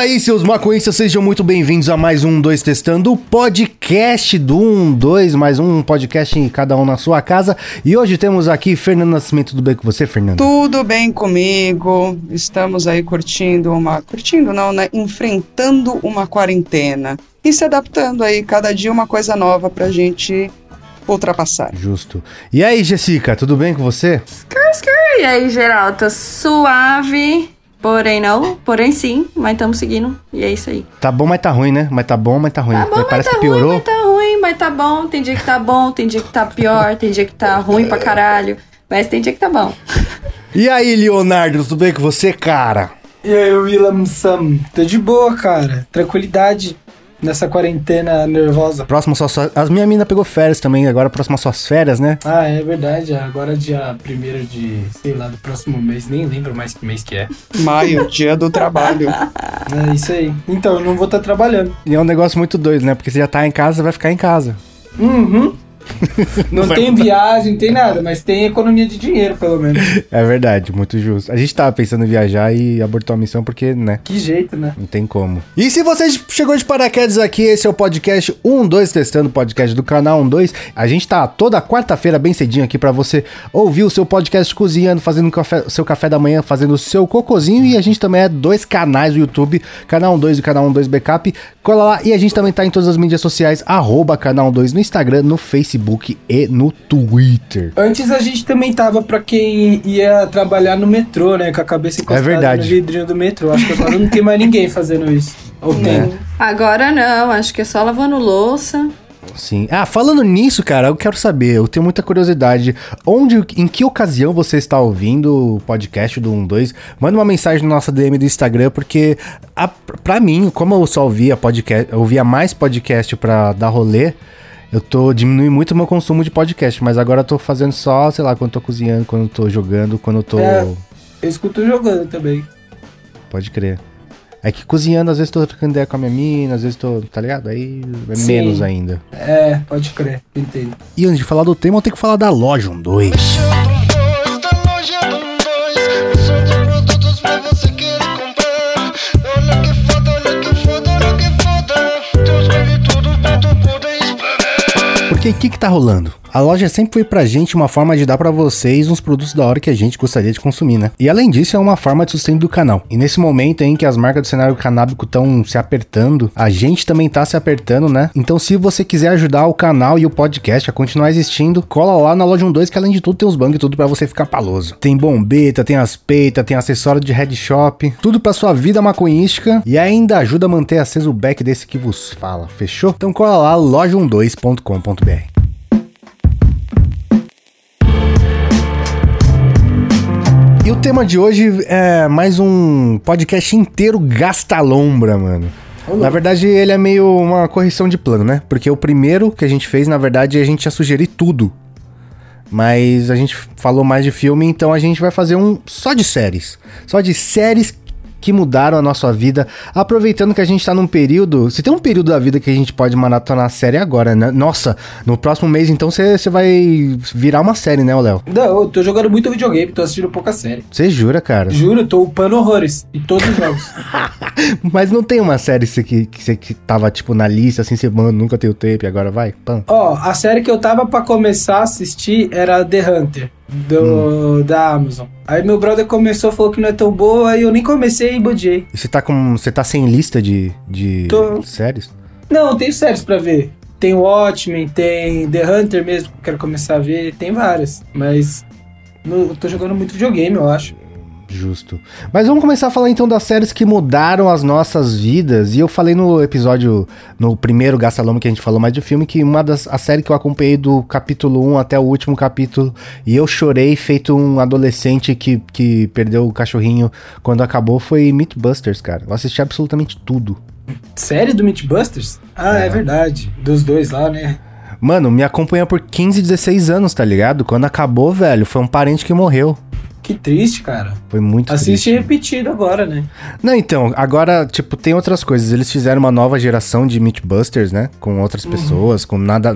aí, seus maconhistas, sejam muito bem-vindos a mais um 2 Testando, o podcast do 1, 2, mais um podcast em cada um na sua casa. E hoje temos aqui Fernando Nascimento, tudo bem com você, Fernando? Tudo bem comigo. Estamos aí curtindo uma. Curtindo não, né? Enfrentando uma quarentena. E se adaptando aí, cada dia uma coisa nova pra gente ultrapassar. Justo. E aí, Jessica, tudo bem com você? Skr, skr. E aí, geral, tá suave. Porém não, porém sim, mas estamos seguindo. E é isso aí. Tá bom, mas tá ruim, né? Mas tá bom, mas tá ruim. Tá bom, Parece mas tá que piorou. ruim, mas tá ruim, mas tá bom. Tem dia que tá bom, tem dia que tá pior, tem dia que tá ruim pra caralho. Mas tem dia que tá bom. E aí, Leonardo, tudo bem com você, cara? E aí, William Sam? Tô de boa, cara. Tranquilidade nessa quarentena nervosa. Próximo só, só As minha mina pegou férias também, agora próximo às suas férias, né? Ah, é verdade. Agora dia 1 de, sei lá, do próximo mês. Nem lembro mais que mês que é. Maio, dia do trabalho. É isso aí. Então, eu não vou estar trabalhando. E é um negócio muito doido, né? Porque você já tá em casa, vai ficar em casa. Uhum. Não tem viagem, não tem nada, mas tem economia de dinheiro, pelo menos. É verdade, muito justo. A gente tava pensando em viajar e abortou a missão porque, né? Que jeito, né? Não tem como. E se você chegou de paraquedas aqui, esse é o podcast 12 testando o podcast do canal 12. A gente tá toda quarta-feira bem cedinho aqui pra você ouvir o seu podcast cozinhando, fazendo o café- seu café da manhã, fazendo o seu cocozinho e a gente também é dois canais do YouTube, canal 12 e canal 12 Backup. Cola lá e a gente também tá em todas as mídias sociais arroba canal 12 no Instagram, no Facebook e no Twitter. Antes a gente também tava pra quem ia trabalhar no metrô, né? Com a cabeça encostada verdade. no vidrinho do metrô. Acho que agora não tem mais ninguém fazendo isso. Ou tem? Agora não, acho que é só lavando louça. Sim. Ah, falando nisso, cara, eu quero saber, eu tenho muita curiosidade. Onde, em que ocasião você está ouvindo o podcast do 12? Manda uma mensagem na nossa DM do Instagram, porque a, pra mim, como eu só ouvia podcast, eu ouvia mais podcast pra dar rolê, eu tô diminuindo muito o meu consumo de podcast, mas agora eu tô fazendo só, sei lá, quando eu tô cozinhando, quando eu tô jogando, quando eu tô. É. Eu escuto jogando também. Pode crer. É que cozinhando, às vezes tô trocando ideia com a minha mina, às vezes tô, tá ligado? Aí é Sim. menos ainda. É, pode crer, entendo. E antes de falar do tema, eu tenho que falar da loja 12. Porque o que que tá rolando? A loja sempre foi pra gente uma forma de dar pra vocês uns produtos da hora que a gente gostaria de consumir, né? E além disso, é uma forma de sustento do canal. E nesse momento em que as marcas do cenário canábico estão se apertando, a gente também tá se apertando, né? Então, se você quiser ajudar o canal e o podcast a continuar existindo, cola lá na loja 12, que além de tudo tem os bangos e tudo pra você ficar paloso. Tem bombeta, tem as peitas, tem acessório de headshop, tudo pra sua vida maconhística e ainda ajuda a manter aceso o back desse que vos fala, fechou? Então cola lá, loja12.com.br. E o tema de hoje é mais um podcast inteiro gasta-lombra, mano. Na verdade, ele é meio uma correção de plano, né? Porque o primeiro que a gente fez, na verdade, a gente ia sugerir tudo. Mas a gente falou mais de filme, então a gente vai fazer um só de séries. Só de séries que mudaram a nossa vida. Aproveitando que a gente tá num período. Se tem um período da vida que a gente pode maratonar a série agora, né? Nossa, no próximo mês então você vai virar uma série, né, Léo? Não, eu tô jogando muito videogame, tô assistindo pouca série. Você jura, cara? Juro, tô upando horrores em todos os jogos. Mas não tem uma série que, você- que, que, tava, tipo, na lista, assim, você, mano, nunca tem o tape, agora vai? Ó, a série que eu tava pra começar a assistir era The Hunter, do, da Amazon. Aí meu brother começou, falou que não é tão boa, aí eu nem comecei e bodiei. E você tá com. Você tá sem lista de, de Tô. séries? Não, tem séries pra ver. Tem Watchmen, tem The Hunter mesmo, que eu quero começar a ver, tem várias. Mas no- eu tô jogando muito videogame, eu acho. Justo. Mas vamos começar a falar então das séries que mudaram as nossas vidas. E eu falei no episódio, no primeiro Gasta Loma que a gente falou mais de filme, que uma das a série que eu acompanhei do capítulo 1 até o último capítulo, e eu chorei feito um adolescente que, que perdeu o cachorrinho quando acabou, foi Mythbusters, cara. Eu assisti absolutamente tudo. Série do Mythbusters? Ah, é. verdade. Dos dois lá, né? Mano, me acompanha por 15, 16 anos, tá ligado? Quando acabou, velho, foi um parente que morreu. Que triste, cara. Foi muito Assiste triste. repetido agora, né? Não, então, agora, tipo, tem outras coisas. Eles fizeram uma nova geração de Mythbusters, né? Com outras pessoas, com nada.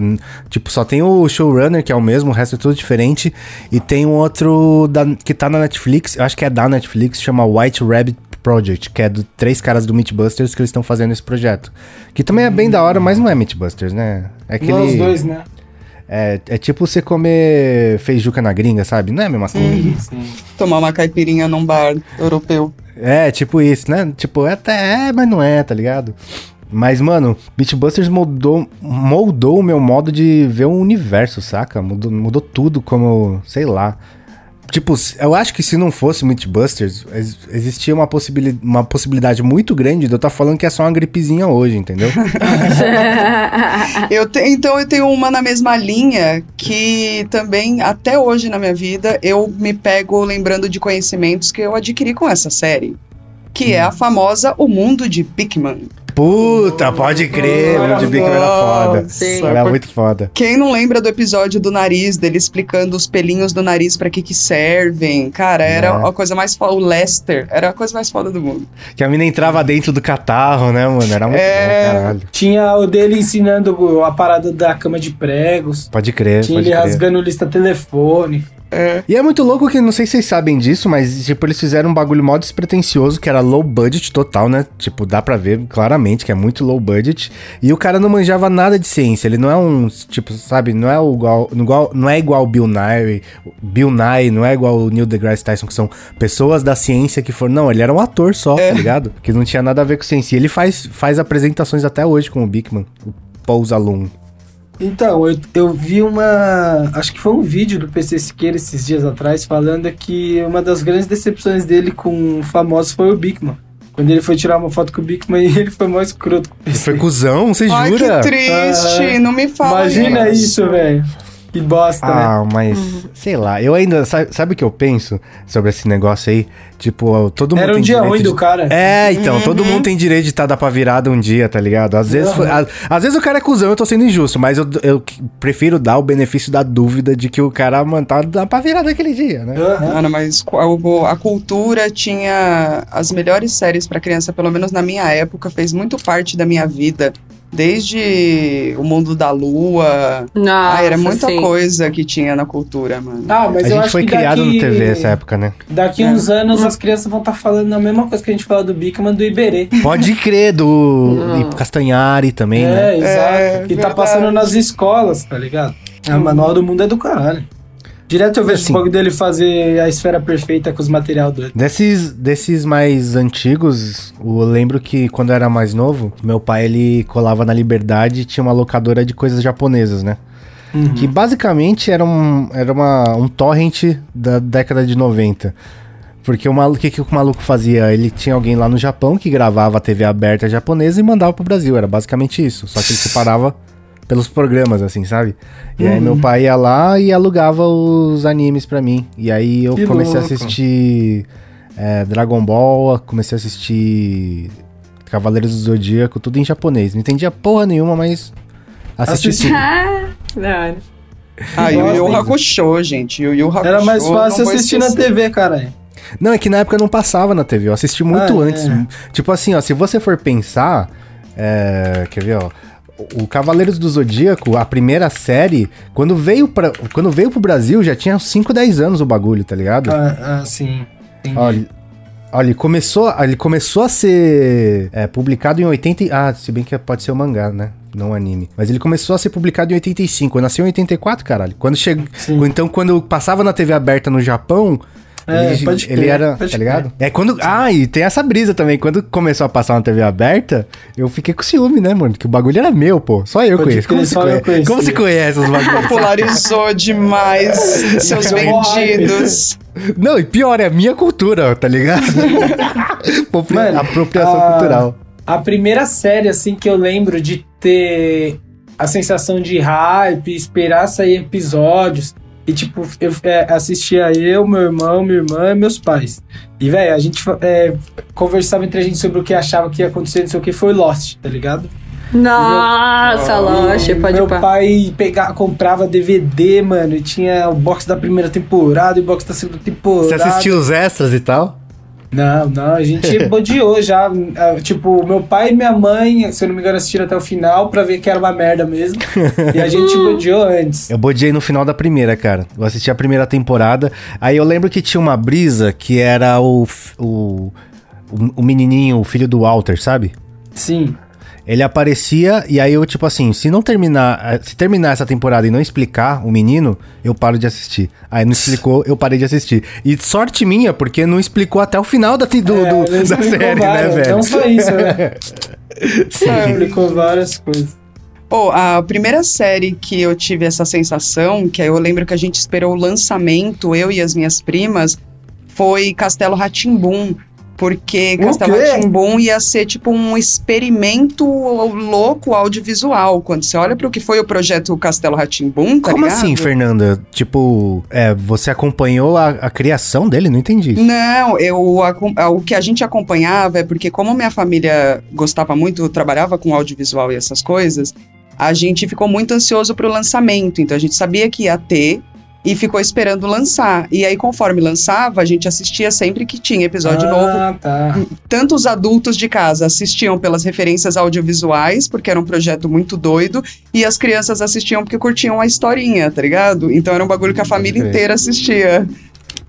Tipo, só tem o showrunner, que é o mesmo, o resto é tudo diferente. E tem um outro da- que tá na Netflix, eu acho que é da Netflix, chama White Rabbit Project, que é do três caras do Mythbusters que eles estão fazendo esse projeto. Que também é bem da hora, mas não é Mythbusters, né? É aquele. Nós dois, né? É, é tipo você comer feijuca na gringa, sabe? Não é a mesma coisa. Sim. Tomar uma caipirinha num bar europeu. É, tipo isso, né? Tipo, é até é, mas não é, tá ligado? Mas, mano, Mythbusters moldou, moldou o meu modo de ver o universo, saca? Mudou, mudou tudo como, sei lá. Tipo, eu acho que se não fosse Mythbusters, ex- existia uma, possibili uma possibilidade muito grande de eu estar falando que é só uma gripezinha hoje, entendeu? Eu te- então eu tenho uma na mesma linha que também, até hoje na minha vida, eu me pego lembrando de conhecimentos que eu adquiri com essa série. Que é a famosa O Mundo de Bigman. Puta, pode crer, o de Big era foda. Nossa, Era muito foda. Quem não lembra do episódio do nariz, dele explicando os pelinhos do nariz pra que que servem? Cara, era É. a coisa mais foda. O Lester era a coisa mais foda do mundo. Que a mina entrava dentro do catarro, né, mano? Era muito É. bom, caralho. Tinha o dele ensinando a parada da cama de pregos. Pode crer, Tinha pode ele crer. rasgando lista telefone. E é muito louco que, não sei se vocês sabem disso, mas, tipo, eles fizeram um bagulho mó despretensioso, que era low budget total, né? Tipo, dá pra ver claramente que é muito low budget. E o cara não manjava nada de ciência. Ele não é um, tipo, sabe, não é igual, igual não é igual o Bill Nye, Bill Nye, não é igual o Neil deGrasse Tyson, que são pessoas da ciência que foram... Não, ele era um ator só, tá ligado? Que não tinha nada a ver com ciência. E ele faz, faz apresentações até hoje com o Bigman, o Paul Zalum. Então, eu, eu vi uma. Acho que foi um vídeo do PC Siqueira esses dias atrás falando que uma das grandes decepções dele com famosos foi o Bigman. Quando ele foi tirar uma foto com o Bigman e ele foi mais escroto com o Ele PC. foi cuzão, você Ai, jura? que triste, Ah, não me fala Imagina isso, velho. Que bosta, né? Ah, mas sei lá, eu ainda. Sabe, sabe o que eu penso sobre esse negócio aí? Tipo, todo mundo. Era um tem dia ruim de- do cara. É, então, todo mundo tem direito de estar da pra virada um dia, tá ligado? Às vezes, foi- às, às vezes o cara é cuzão, eu tô sendo injusto, mas eu, eu prefiro dar o benefício da dúvida de que o cara, mano, tá da pra virada aquele dia, né? Aham. Mano, mas a cultura tinha as melhores séries pra criança, pelo menos na minha época, fez muito parte da minha vida. Desde o mundo da lua. Nossa, ah, era muita sim. coisa que tinha na cultura, mano. Ah, mas a eu gente acho foi que criado daqui, no TV essa época, né? Daqui É. uns anos as crianças vão estar falando a mesma coisa que a gente fala do Bigman do Iberê. Pode crer, do e Castanhari também, né? É, exato. É, que tá verdade. passando nas escolas, tá ligado? A manual do mundo é do caralho. Direto eu vejo Assim. o bagulho dele fazer a esfera perfeita com os material doidos. Desses, desses mais antigos, eu lembro que quando eu era mais novo, meu pai ele colava na Liberdade e tinha uma locadora de coisas japonesas, né? Que basicamente era um, era uma, um torrent da década de 90. Porque o maluco, que, que o maluco fazia? Ele tinha alguém lá no Japão que gravava a TV aberta japonesa e mandava pro Brasil. Era basicamente isso. Só que ele separava pelos programas, assim, sabe? E aí meu pai ia lá e alugava os animes pra mim. E aí eu Que comecei a louco. assistir é, Dragon Ball, comecei a assistir Cavaleiros do Zodíaco, tudo em japonês. Não entendia porra nenhuma, mas assisti Assisti. tudo. Ah, hora. Ah, Yu Hakusho, gente. Yu Yu Hakusho. Era mais fácil assistir na. TV, caralho. Não, é que na época não passava na TV, eu assisti muito Ah, antes. é. Tipo assim, ó, se você for pensar. é, quer ver, ó? O Cavaleiros do Zodíaco, a primeira série, quando veio, pra, quando veio pro Brasil, já tinha 5, 10 anos o bagulho, tá ligado? Ah, ah, sim. Entendi. Olha, olha, ele começou, ele começou a ser é, publicado em 80. e- Ah, se bem que pode ser o mangá, né? Não o anime. Mas ele começou a ser publicado em 85. Eu nasci em 84, caralho. Quando chegou. Então, quando passava na TV aberta no Japão. É, ele, pode ele crer, era, pode tá ligado? É quando. Ah, e tem essa brisa também. Quando começou a passar na TV aberta, eu fiquei com ciúme, né, mano? Que o bagulho era meu, pô. Só eu Pode conheço. crer, Como, se só eu conhece? conhecia. Como se conhece os bagulhos? Popularizou demais seus vendidos. Não, e pior, é a minha cultura, tá ligado? Mano, Apropriação a- cultural. A primeira série, assim, que eu lembro de ter a sensação de hype, esperar sair episódios. E, tipo, eu é, assistia eu, meu irmão, minha irmã e meus pais. E, velho, a gente é, conversava entre a gente sobre o que achava que ia acontecer, não sei o que, foi Lost, tá ligado? Nossa, Lost, E pode Meu pá. pai pegava, comprava DVD, mano, e tinha o box da primeira temporada e o box da segunda temporada. Você assistiu os extras e tal? Não, não, a gente bodeou já. ah, Tipo, meu pai e minha mãe, se eu não me engano, assistiram até o final pra ver que era uma merda mesmo. e a gente bodeou antes. Eu bodiei no final da primeira, cara. Eu assisti a primeira temporada. Aí eu lembro que tinha uma brisa que era o o, o menininho, o filho do Walter, sabe? Sim. Ele aparecia e aí eu, tipo assim, se não terminar, eh, se terminar essa temporada e não explicar o menino, eu paro de assistir. Aí não explicou, eu parei de assistir. E sorte minha, porque não explicou até o final da, do, É, do- da série, várias, né, velho? Não só isso, né? Sim. Explicou várias coisas. Pô, a primeira série que eu tive essa sensação, que eu lembro que a gente esperou o lançamento, eu e as minhas primas, foi Castelo Ratimbum. Porque O Castelo quê? Ratimbum ia ser tipo um experimento louco audiovisual. Quando você olha para o que foi o projeto Castelo Ratimbum, tá Como ligado? assim, Fernanda? Tipo, é, você acompanhou a, a criação dele? Não entendi isso. Não, eu, acom- o que a gente acompanhava é porque, como minha família gostava muito, trabalhava com audiovisual e essas coisas, a gente ficou muito ansioso pro lançamento. Então a gente sabia que ia ter e ficou esperando lançar. E aí, conforme lançava, a gente assistia sempre que tinha episódio novo. Ah, tá. Tanto os adultos de casa assistiam pelas referências audiovisuais, porque era um projeto muito doido, e as crianças assistiam porque curtiam a historinha, tá ligado? Então era um bagulho que a família crer. inteira assistia.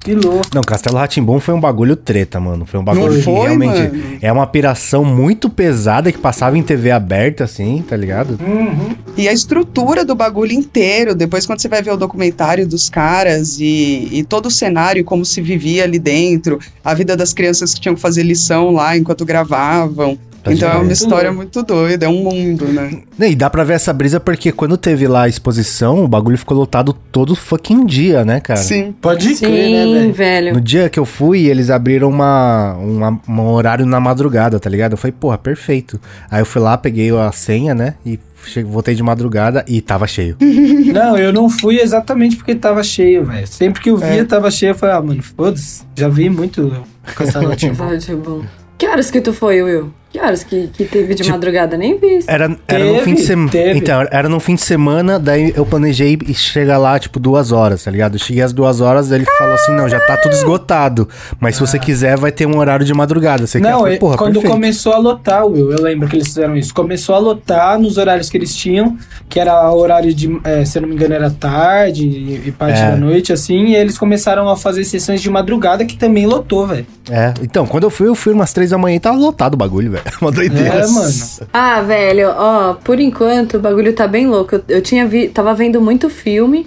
Que louco. Não, Castelo Ratimbom foi um bagulho treta, mano. Foi um bagulho Não que foi, realmente mano? é uma piração muito pesada que passava em TV aberta, assim, tá ligado? Uhum. E a estrutura do bagulho inteiro, depois quando você vai ver o documentário dos caras e, e todo o cenário, como se vivia ali dentro, a vida das crianças que tinham que fazer lição lá enquanto gravavam. Então é uma história muito doida, é um mundo, né? E dá pra ver essa brisa porque quando teve lá a exposição, o bagulho ficou lotado todo fucking dia, né, cara? Sim. Pode Sim, crer, né, velho? velho. No dia que eu fui, eles abriram uma, uma- um horário na madrugada, tá ligado? Eu falei, porra, perfeito. Aí eu fui lá, peguei a senha, né? E voltei de madrugada e tava cheio. Não, eu não fui exatamente porque tava cheio, velho. Sempre que eu via, tava cheio. Eu falei, ah, mano, foda-se. Já vi muito. Episódio bom. Que horas que tu foi, Will? Que horas que, que teve de Tipo, madrugada? Nem vi. Era, era no Teve, fim de semana. Então, era no fim de semana, daí eu planejei chegar lá, tipo, duas horas, tá ligado? Eu cheguei às duas horas, ele falou assim: não, já tá tudo esgotado. Mas se você quiser, vai ter um horário de madrugada. Você quer? Eu Não, falei, é- porra, quando perfeito. começou a lotar, Will, eu lembro que eles fizeram isso. Começou a lotar nos horários que eles tinham, que era horário de, é, se eu não me engano, era tarde e, e parte É. da noite, assim, e eles começaram a fazer sessões de madrugada que também lotou, velho. É, então, quando eu fui, eu fui umas três da manhã e tava lotado o bagulho, velho. Uma doideira. É, mano. Ah, velho, ó, por enquanto o bagulho tá bem louco. Eu, eu tinha vi, tava vendo muito filme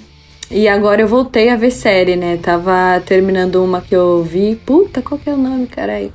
e agora eu voltei a ver série, né? Tava terminando uma que eu vi. Puta, qual que é o nome, caralho?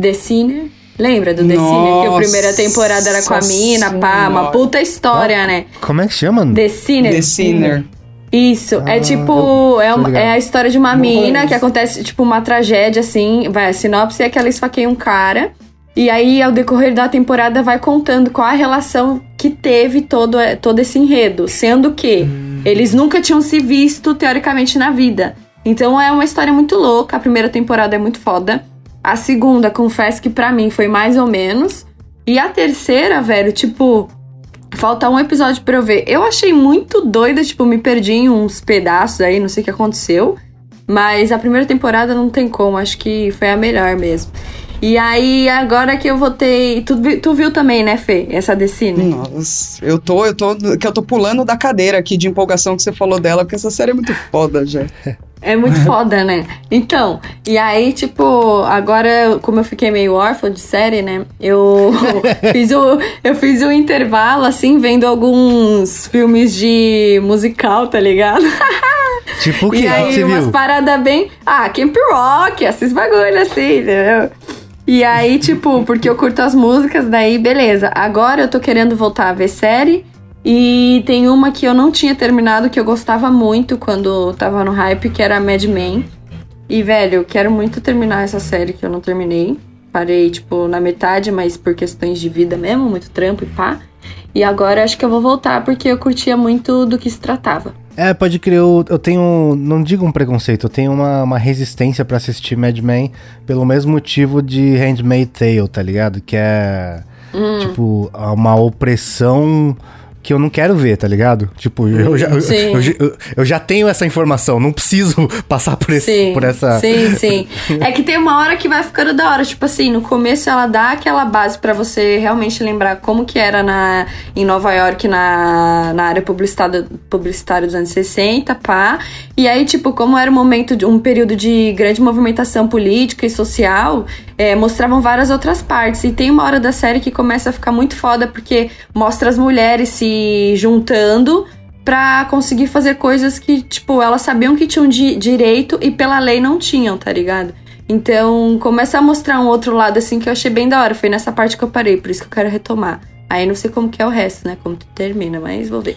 The Sinner. Lembra do The Sinner? Que a primeira temporada era com a Nossa mina, pá, uma puta história, né? Como é que chama? The Sinner. The Sinner. Isso, é Ah, tipo, é, uma- é a história de uma Não mina que acontece, tipo, uma tragédia, assim, vai, a sinopse é que ela esfaqueia um cara, e aí, ao decorrer da temporada, vai contando qual a relação que teve todo, todo esse enredo, sendo que eles nunca tinham se visto, teoricamente, na vida. Então é uma história muito louca, a primeira temporada é muito foda, a segunda, confesso que pra mim foi mais ou menos, e a terceira, velho, tipo, Falta um episódio pra eu ver. Eu achei muito doida, tipo, me perdi em uns pedaços aí, não sei o que aconteceu. Mas a primeira temporada não tem como, acho que foi a melhor mesmo. E aí, agora que eu voltei. Tu, tu viu também, né, Fê? Essa Decine? Nossa, eu tô, eu tô, que eu tô pulando da cadeira aqui de empolgação que você falou dela, porque essa série é muito foda, já. É muito foda, né? Então, e aí, tipo, agora, como eu fiquei meio órfã de série, né? Eu fiz o, eu fiz um intervalo, assim, vendo alguns filmes de musical, tá ligado? Tipo o que, E que aí, você umas viu? paradas bem. Ah, Camp Rock, esses bagulho assim, entendeu? E aí, tipo, porque eu curto as músicas, daí beleza. Agora eu tô querendo voltar a ver série. E tem uma que eu não tinha terminado, que eu gostava muito quando tava no hype, que era Mad Men. E, velho, eu quero muito terminar essa série que eu não terminei. Parei, tipo, na metade, mas por questões de vida mesmo, muito trampo e pá. E agora acho que eu vou voltar porque eu curtia muito do que se tratava. É, pode crer, eu, eu tenho, não digo um preconceito, eu tenho uma, uma resistência pra assistir Mad Men pelo mesmo motivo de Handmaid's Tale, tá ligado? Que é, Hum. tipo, uma opressão que eu não quero ver, tá ligado? Tipo, eu já, eu, eu eu- já tenho essa informação, não preciso passar por, esse, Sim, por essa. sim, sim. É que tem uma hora que vai ficando da hora. Tipo assim, no começo ela dá aquela base pra você realmente lembrar como que era na, em Nova York, na, na área publicitária, publicitária dos anos 60, pá. E aí, tipo, como era um momento, de um período de grande movimentação política e social, é, mostravam várias outras partes. E tem uma hora da série que começa a ficar muito foda, porque mostra as mulheres se juntando pra conseguir fazer coisas que, tipo, elas sabiam que tinham di- direito e pela lei não tinham, tá ligado? Então, começa a mostrar um outro lado, assim, que eu achei bem da hora. Foi nessa parte que eu parei, por isso que eu quero retomar. Aí não sei como que é o resto, né? Como tu termina, mas vou ver.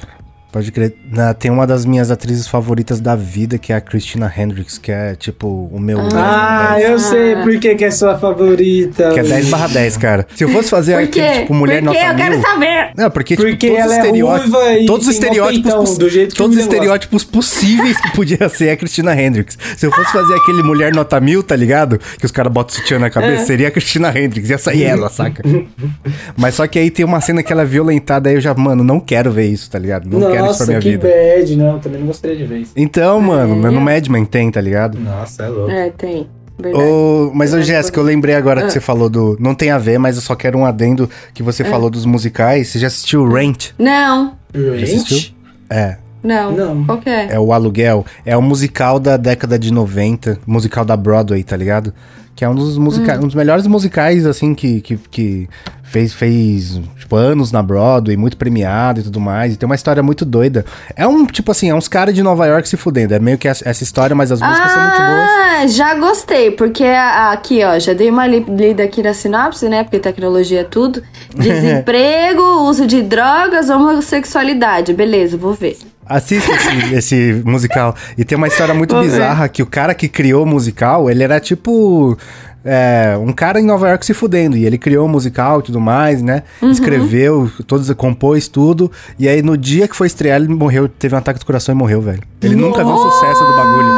Pode crer. Na- tem uma das minhas atrizes favoritas da vida, que é a Christina Hendricks, que é tipo o meu. 10 barra Ah, 10. eu sei por que, que é sua favorita. Que é 10 barra 10, cara. Se eu fosse fazer aquele, tipo, mulher Por quê? nota Eu quero mil- saber! Não, porque, Porque tipo, todos ela os é estereótipos, ruiva e todos os estereótipos, peitão, do jeito que todos os estereótipos possíveis que podia ser a Christina Hendricks. Se eu fosse fazer aquele mulher nota mil, tá ligado? Que os caras botam sutiã na É. cabeça, seria a Christina Hendricks, ia sair ela, saca? Mas só que aí tem uma cena que ela é violentada, aí eu já, mano, não quero ver isso, tá ligado? Não quero isso pra Nossa, minha que vida. bad, não. Também não gostaria de ver isso. Então, mano, É. no Mad Men tem, tá ligado? Nossa, é louco. É, tem. Verdade. Ô, mas, ô, Verdade. Jéssica, eu lembrei agora Ah. que você falou do. Não tem a ver, mas eu só quero um adendo que você falou dos musicais. Você já assistiu Rent? Não, assistiu? Gente, É. não. Não. Qual que é? É o Aluguel. É um musical da década de 90, musical da Broadway, tá ligado? Que é um dos, musica um dos melhores musicais, assim, que, que, que fez, fez, tipo, anos na Broadway, muito premiado e tudo mais. E tem uma história muito doida. É um, tipo assim, é uns caras de Nova York se fudendo. É meio que essa, história, mas as músicas são muito boas. Ah, já gostei, porque aqui, ó, já dei uma li- lida aqui na sinopse, né? Porque tecnologia é tudo. Desemprego, uso de drogas, homossexualidade. Beleza, vou ver. Assista esse, esse musical. E tem uma história muito Vou ver. bizarra que o cara que criou o musical, ele era tipo. É, um cara em Nova York se fudendo. E ele criou o musical e tudo mais, né? Uhum. Escreveu, todos, compôs tudo. E aí no dia que foi estrear, ele morreu, teve um ataque do coração e morreu, velho. Ele nunca viu o sucesso do bagulho.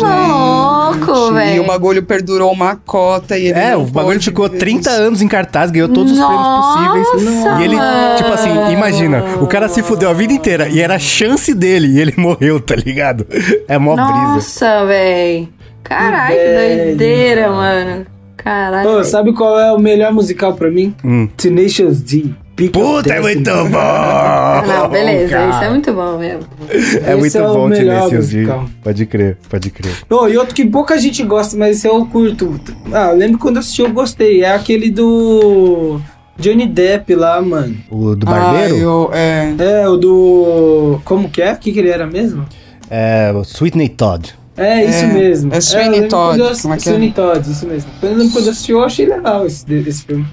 Louco, E velho. o bagulho perdurou uma cota e ele É, não o bagulho ficou ver 30 isso. anos em cartaz, ganhou todos os Nossa, prêmios possíveis. E ele, tipo assim, imagina, o cara se fudeu a vida inteira e era a chance dele e ele morreu, tá ligado? É mó brisa. Nossa, velho. Caralho, que doideira, mano. Caralho. Ô, sabe qual é o melhor musical pra mim? Hum. Tenacious D. Peak Puta, é muito bom! Ah, Não, beleza, cara. isso é muito bom mesmo. É Esse muito é o bom Tenacious D. musical. Pode crer, pode crer. Oh, e outro que pouca gente gosta, mas esse eu curto. Ah, eu lembro quando eu assisti, eu gostei. É aquele do Johnny Depp lá, mano. O do Ah, Barbeiro eu, é, É, o do. Como que é? O que, que ele era mesmo? é o Sweetney Todd. É, isso mesmo. é Sweeney eu lembro Todd, eu- como é que é? Sweeney Todd, isso mesmo. Eu lembro quando eu assisti, eu achei legal esse, esse filme.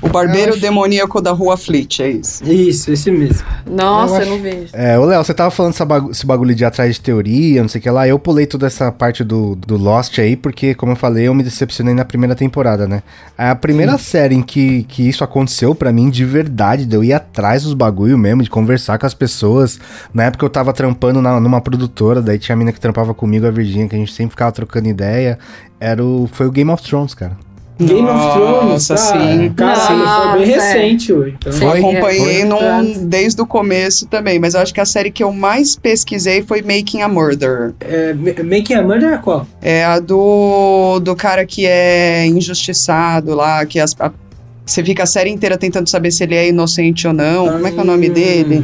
O barbeiro Eu acho- demoníaco da rua Fleet, é isso. Isso, esse mesmo. Nossa, Eu eu, acho- não vejo. É, ô Léo, você tava falando essa bagu- esse bagulho de atrás de teoria, não sei o que lá. Eu pulei toda essa parte do, do Lost aí, porque, como eu falei, eu me decepcionei na primeira temporada, né? A primeira série em que, que isso aconteceu pra mim de verdade, de eu ir atrás dos bagulho mesmo, de conversar com as pessoas. Na época eu tava trampando na- numa produtora, daí tinha a mina que trampava comigo, a Virginia, que a gente sempre ficava trocando ideia. Era o, foi o Game of Thrones, cara. Game of Nossa, Thrones, tá? sim. Cara, foi bem é. recente, ué. Então. Eu Foi, acompanhei foi. num- desde o começo também, mas eu acho que a série que eu mais pesquisei foi Making a Murder. é, Ma- Making a Murder é qual? É a do, do cara que é injustiçado lá, que as- a- você fica a série inteira tentando saber se ele é inocente ou não. Como é que é o nome dele?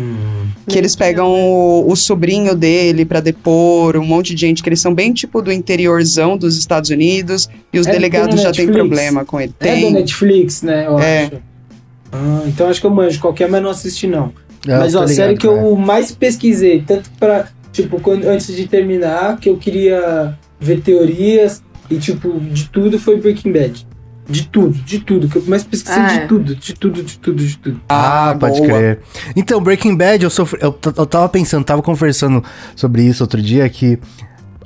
Que eles pegam o, o sobrinho dele pra depor, um monte de gente, que eles são bem tipo do interiorzão dos Estados Unidos, e os É, tem delegados já têm Netflix. problema com ele. É da Tem. Netflix, né? Eu É. acho. Ah, então acho que eu manjo qualquer, mas não assisti não. É, mas ó, a série que eu mais pesquisei, tanto pra, tipo, quando, antes de terminar, que eu queria ver teorias e, tipo, de tudo foi Breaking Bad. De tudo, de tudo. Que eu mais pesquisei Ah, de é. tudo, de tudo, de tudo, de tudo. Ah, pode boa. crer. Então, Breaking Bad, eu, sofri, eu, eu tava pensando, tava conversando sobre isso outro dia, que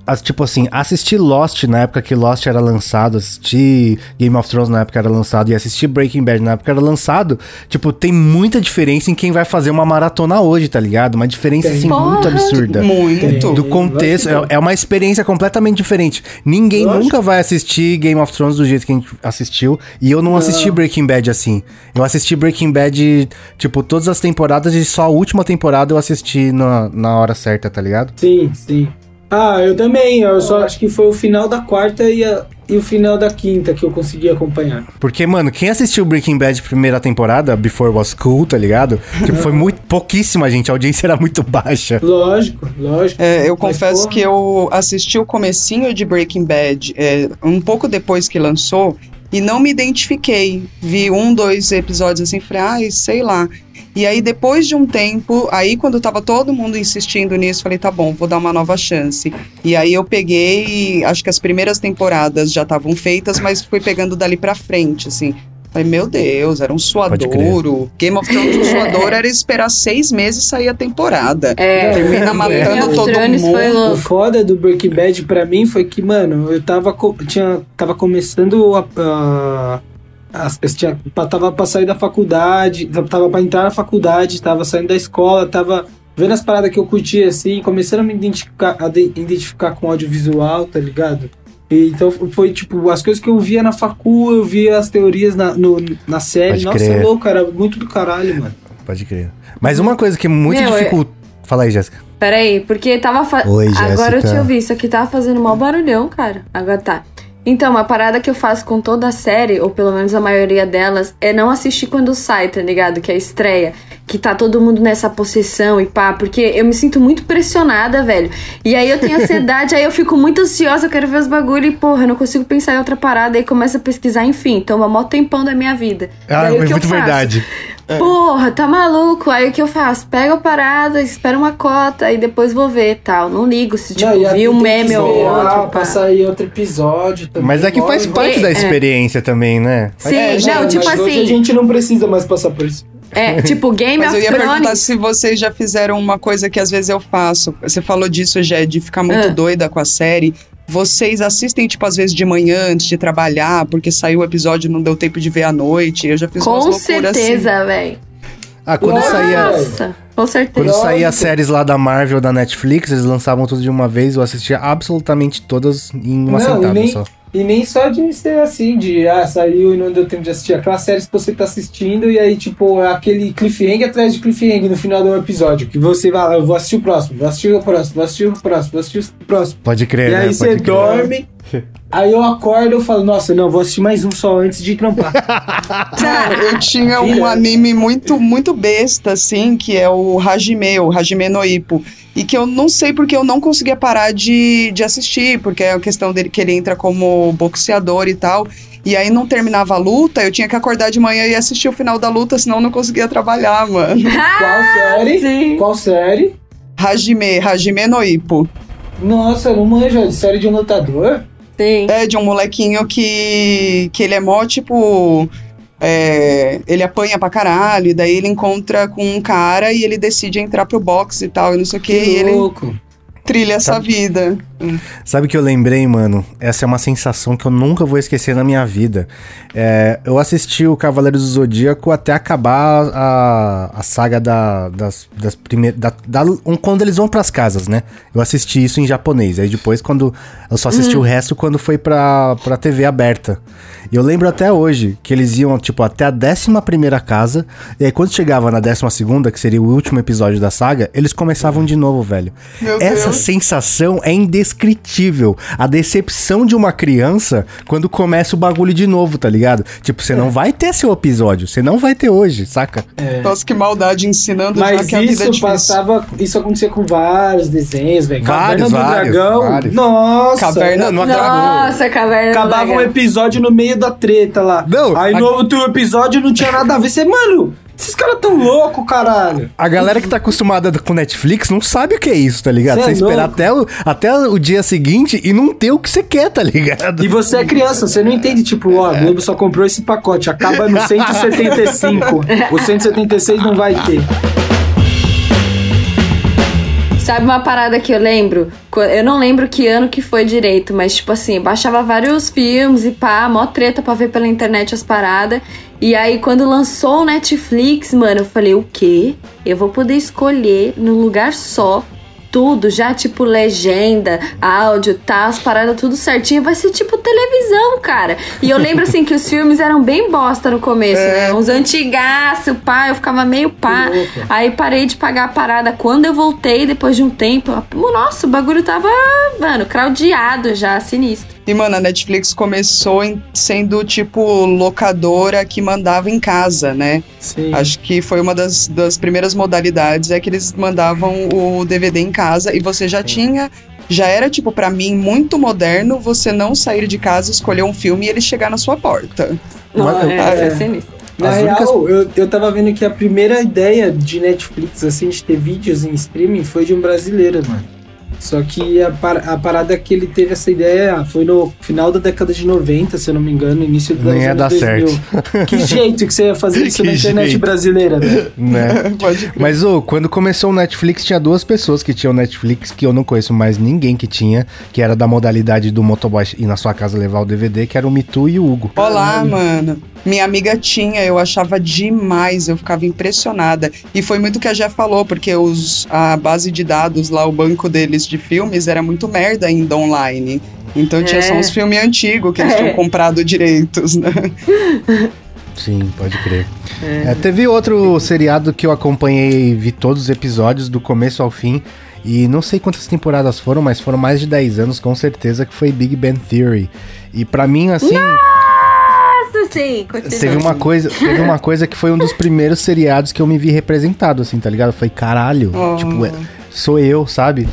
as- tipo assim, assistir Lost na época que Lost era lançado, assistir Game of Thrones na época que era lançado e assistir Breaking Bad na época que era lançado, tipo, tem muita diferença em quem vai fazer uma maratona hoje, tá ligado? Uma diferença, Tem. assim, muito Porra. absurda. Muito. Do contexto, é, é uma experiência completamente diferente. Ninguém Lógico. nunca vai assistir Game of Thrones do jeito que a gente assistiu. E eu não, assisti Breaking Bad assim. Eu assisti Breaking Bad, tipo, todas as temporadas e só a última temporada eu assisti na, na hora certa, tá ligado? Sim, sim. Ah, eu também. Eu só acho que foi o final da quarta e, a- e o final da quinta que eu consegui acompanhar. Porque, mano, quem assistiu Breaking Bad primeira temporada, Before Was Cool, tá ligado? Tipo, foi muito pouquíssima, gente. A audiência era muito baixa. Lógico, lógico. É, eu confesso porra. que eu assisti o comecinho de Breaking Bad é, um pouco depois que lançou e não me identifiquei. Vi um, dois episódios assim, falei, ai, sei lá. E aí, depois de um tempo, aí quando tava todo mundo insistindo nisso, falei, tá bom, vou dar uma nova chance. E aí eu peguei, acho que as primeiras temporadas já estavam feitas, mas fui pegando dali pra frente, assim. Falei, meu Deus, era um suadouro. Game of Thrones, um suadouro era esperar seis meses e sair a temporada. É, Termina Game matando of todo Thrones mundo. foi O foda do Breaking Bad pra mim foi que, mano, eu tava, co- tinha, tava começando a. a tinha, pa- tava pra sair da faculdade, tava pra entrar na faculdade, tava saindo da escola, tava vendo as paradas que eu curtia assim, começando a me identificar, a de- identificar com audiovisual, tá ligado? E, então foi tipo, as coisas que eu via na facu, eu via as teorias na, no- na série. Pode Nossa, crer. é louco, era muito do caralho, mano. Pode crer. Mas uma coisa que é muito Meu, dificulta. Fala aí, Jéssica. Peraí, porque tava. Fa... Oi, Agora eu Jéssica. te ouvi, isso aqui tava fazendo mal barulhão, cara. Agora tá. Então, uma parada que eu faço com toda a série, ou pelo menos a maioria delas, é não assistir quando sai, tá ligado? Que é a estreia. Que tá todo mundo nessa possessão e pá, porque eu me sinto muito pressionada, velho. E aí eu tenho ansiedade, aí eu fico muito ansiosa, eu quero ver os bagulho e, porra, eu não consigo pensar em outra parada, aí começa a pesquisar, enfim, toma mó tempão da minha vida. Ah, é muito faço? Verdade. Porra, tá maluco? Aí o que eu faço? Pego a parada, espero uma cota e depois vou ver tal. Não ligo se tipo, Não, vi um meme ou outro. Pra sair outro episódio também. Mas é que faz parte da É. experiência também, né? Sim, É, não, gente, tipo mas Hoje a assim, gente não precisa mais passar por isso. é, tipo Game Mas eu of ia perguntar Thrones. se vocês já fizeram uma coisa que às vezes eu faço. Você falou disso, Jé, de ficar muito Ah. doida com a série. Vocês assistem, tipo, às vezes de manhã, antes de trabalhar, porque saiu o episódio e não deu tempo de ver à noite. Eu já fiz umas Com loucuras assim. certeza, velho. Ah, quando Nossa. saía. Nossa, com certeza. Quando saía as séries lá da Marvel, da Netflix, eles lançavam tudo de uma vez, eu assistia absolutamente todas em uma Não, sentada nem- só. E nem só de ser assim, de ah, saiu e não deu tempo de assistir. Aquelas séries que você tá assistindo e aí, tipo, é aquele cliffhanger atrás de cliffhanger no final do episódio. Que você vai lá, eu vou assistir o próximo, vou assistir o próximo, vou assistir o próximo, vou assistir o próximo. Pode crer, e né? aí Pode você crer. dorme. Aí eu acordo e falo, nossa, não, vou assistir mais um só antes de trampar. Cara, eu tinha um anime muito, muito besta, assim, que é o Hajime, o Hajime no Ippo. E que eu não sei porque eu não conseguia parar de, de assistir, porque é a questão dele que ele entra como boxeador e tal. E aí não terminava a luta, eu tinha que acordar de manhã e assistir o final da luta, senão eu não conseguia trabalhar, mano. Qual série? Sim. Qual série? Hajime, Hajime no Ippo. Nossa, não manjo de série de um lutador? Sim. É de um molequinho que, que ele é mó, tipo. É, ele apanha pra caralho, e daí ele encontra com um cara e ele decide entrar pro boxe e tal, e não sei o que, e ele louco. Trilha essa Sabe- vida. Sabe o que eu lembrei, mano? Essa é uma sensação que eu nunca vou esquecer na minha vida. É, eu assisti o Cavaleiros do Zodíaco até acabar a, a saga da, das, das primeiras. Da, da- um- quando eles vão pras casas, né? Eu assisti isso em japonês. Aí depois, quando. Eu só assisti o resto quando foi pra, pra TV aberta. E eu lembro até hoje que eles iam, tipo, até a décima primeira casa. E aí, quando chegava na décima segunda, que seria o último episódio da saga, eles começavam de novo, velho. Meu Essa Deus. Sensação é indescritível. A decepção de uma criança quando começa o bagulho de novo, tá ligado? Tipo, você não vai ter seu episódio, você não vai ter hoje, saca? Nossa, que maldade ensinando já Mas que a vida é isso difícil. passava. Isso acontecia com vários desenhos, velho. Vários, Caverna do vários, Dragão. vários. Nossa! Caverna- Não, não acabou. Nossa, caverna do Acabava um Dragão. episódio no meio da treta lá. Não, Aí a- no outro episódio não tinha nada a ver. Você, mano, esses caras tão loucos, caralho. A galera que tá acostumada com Netflix não sabe o que é isso, tá ligado? Cê Você é esperar louco. até o, até o dia seguinte e não ter o que você quer, tá ligado? E você é criança, você não entende, tipo, ó, a Globo só comprou esse pacote, acaba no 175. o 176 não vai ter. Sabe uma parada que eu lembro? Eu não lembro que ano que foi direito, mas tipo assim, baixava vários filmes e pá, mó treta pra ver pela internet as paradas. E aí, quando lançou o Netflix, mano, eu falei, o quê? Eu vou poder escolher num lugar só tudo, já tipo legenda, áudio, tá, as paradas tudo certinho, vai ser tipo televisão, cara. E eu lembro assim que os filmes eram bem bosta no começo, né? Uns antigaço, pá, eu ficava meio pá. Aí parei de pagar a parada. Quando eu voltei, depois de um tempo, nossa, o bagulho tava, mano, craudiado já, sinistro. E, mano, a Netflix começou em- sendo, tipo, locadora que mandava em casa, né? Sim. Acho que foi uma das, das primeiras modalidades, é que eles mandavam o DVD em casa e você já tinha. Já era, tipo, pra mim, muito moderno você não sair de casa, escolher um filme e ele chegar na sua porta. Não, Mas- é, é. sinistro. Na As real, únicas- eu, eu tava vendo que a primeira ideia de Netflix, assim, de ter vídeos em streaming, foi de um brasileiro, mano. Só que a, par- a parada que ele teve essa ideia foi no final da década de 90, se eu não me engano, início dos Nem anos ia dar 2000. Que jeito que você ia fazer isso Que na internet jeito. brasileira, velho? Né? Crer. Mas, ô, quando começou o Netflix, tinha duas pessoas que tinham Netflix, que eu não conheço mais ninguém que tinha, que era da modalidade do motoboy ir na sua casa levar o DVD, que era o Mitu e o Hugo. Olá, Caralho. mano. Minha amiga tinha, eu achava demais, eu ficava impressionada. E foi muito o que a Jé falou, porque os, a base de dados lá, o banco deles de filmes, era muito merda ainda online. Então tinha É. só uns filmes antigos que eles É. tinham comprado direitos, né? Sim, pode crer. É, teve outro seriado que eu acompanhei e vi todos os episódios do começo ao fim. E não sei quantas temporadas foram, mas foram mais de 10 anos com certeza, que foi Big Bang Theory. E pra mim, assim, Nossa, sim, continua. teve uma coisa, teve uma coisa que foi um dos primeiros seriados que eu me vi representado, assim, tá ligado? Foi caralho, Oh. tipo, é- sou eu, sabe?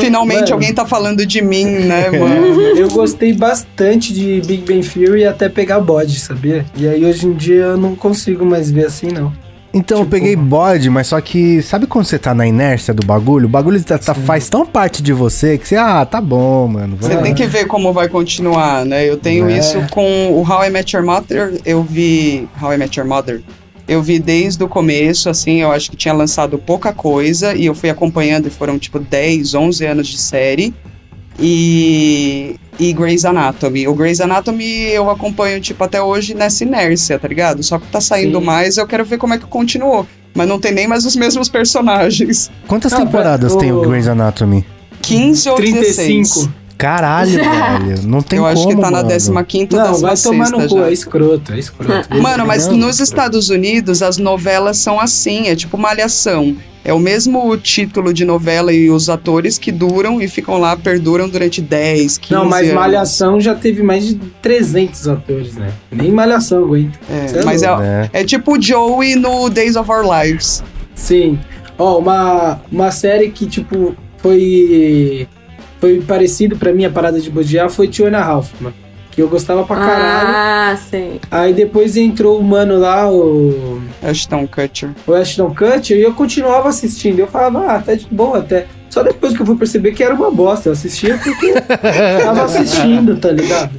Finalmente Mano. alguém tá falando de mim, né, mano? Eu gostei bastante de Big Bang Theory até pegar bode, sabia? E aí hoje em dia eu não consigo mais ver assim, não. Então eu Tipo- peguei bode, mas só que sabe quando você tá na inércia do bagulho? O bagulho tá- tá- faz tão parte de você que você, ah, tá bom, mano. Você tem que ver como vai continuar, né? Eu tenho É. isso com o How I Met Your Mother, eu vi How I Met Your Mother. Eu vi desde o começo, assim, eu acho que tinha lançado pouca coisa e eu fui acompanhando e foram tipo 10, 11 anos de série. E e Grey's Anatomy. O Grey's Anatomy eu acompanho tipo até hoje nessa inércia, tá ligado? Só que tá saindo Sim. mais, eu quero ver como é que continuou. Mas não tem nem mais os mesmos personagens. Quantas Não, temporadas tem o Grey's Anatomy? 15 ou 16. 35. Caralho, velho. Não tem eu como, acho que tá na mano. 15 ou Não, vai 16 tomar no cu, é escroto, é escroto. Mano, mas Não, nos escroto. Estados Unidos as novelas são assim, é tipo malhação. É o mesmo título de novela e os atores que duram e ficam lá, perduram durante 10, 15 Não, mas anos. Malhação já teve mais de 300 atores, né? Nem Malhação aguenta. É, é mas é, louco. É. é tipo o Joey no Days of Our Lives. Sim. Ó, uma, uma série que, tipo, foi. Foi parecido pra mim, a parada de bodear, foi Two and a Half, mano. Que eu gostava pra caralho. Ah, sim. Aí depois entrou o mano lá, o, Ashton Kutcher. o Ashton Kutcher, e eu continuava assistindo. Eu falava, ah, tá de boa até. Só depois que eu fui perceber que era uma bosta. Eu assistia porque tava assistindo, tá ligado?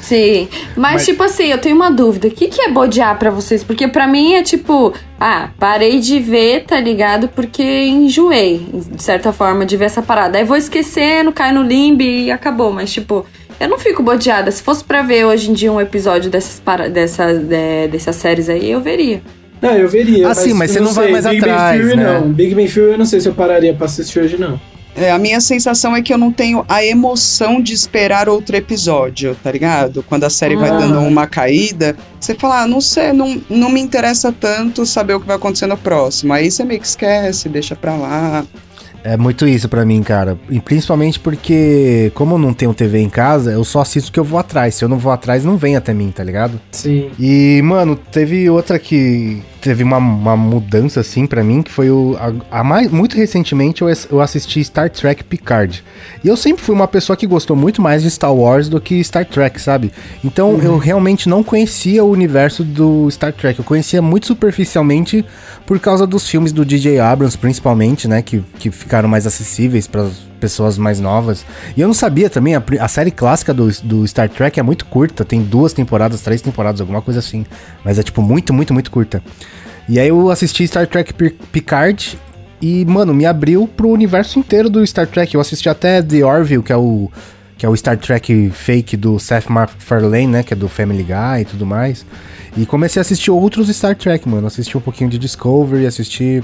Sim. Mas, Mas- tipo assim, eu tenho uma dúvida. O que, que é bodear pra vocês? Porque pra mim é tipo, ah, parei de ver, tá ligado? Porque enjoei, de certa forma, de ver essa parada. Aí vou esquecendo, cai no limbo e acabou. Mas, tipo, eu não fico bodeada. Se fosse pra ver hoje em dia um episódio dessas, para... dessas, é, dessas séries aí, eu veria. Não, eu veria. Ah, sim, mas você não vai sei. mais Big atrás, Bang Theory, né? não. Big Bang Theory eu não sei se eu pararia pra assistir hoje, não. É, a minha sensação é que eu não tenho a emoção de esperar outro episódio, tá ligado? Quando a série vai Ah. dando uma caída, você fala, ah, não sei, não, não me interessa tanto saber o que vai acontecer no próximo. Aí você meio que esquece, deixa pra lá. É muito isso pra mim, cara. E principalmente porque, como eu não tenho TV em casa, eu só assisto o que eu vou atrás. Se eu não vou atrás, não vem até mim, tá ligado? Sim. E, mano, teve outra que teve uma, uma mudança, assim, pra mim, que foi o. A, a mais, muito recentemente eu, eu assisti Star Trek Picard. E eu sempre fui uma pessoa que gostou muito mais de Star Wars do que Star Trek, sabe? Então eu realmente não conhecia o universo do Star Trek. Eu conhecia muito superficialmente por causa dos filmes do DJ Abrams, principalmente, né? Que, que ficaram mais acessíveis para pessoas mais novas. E eu não sabia também, a, a série clássica do, do Star Trek é muito curta, tem duas temporadas, três temporadas, alguma coisa assim. Mas é tipo muito, muito, muito curta. E aí eu assisti Star Trek Pi- Picard e, mano, me abriu pro universo inteiro do Star Trek. Eu assisti até The Orville, que é o que é o Star Trek fake do Seth MacFarlane, né, que é do Family Guy e tudo mais. E comecei a assistir outros Star Trek, mano. Assisti um pouquinho de Discovery, assisti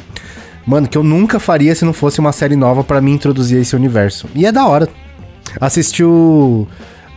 Mano, que eu nunca faria se não fosse uma série nova pra me introduzir a esse universo. E é da hora. Assistiu.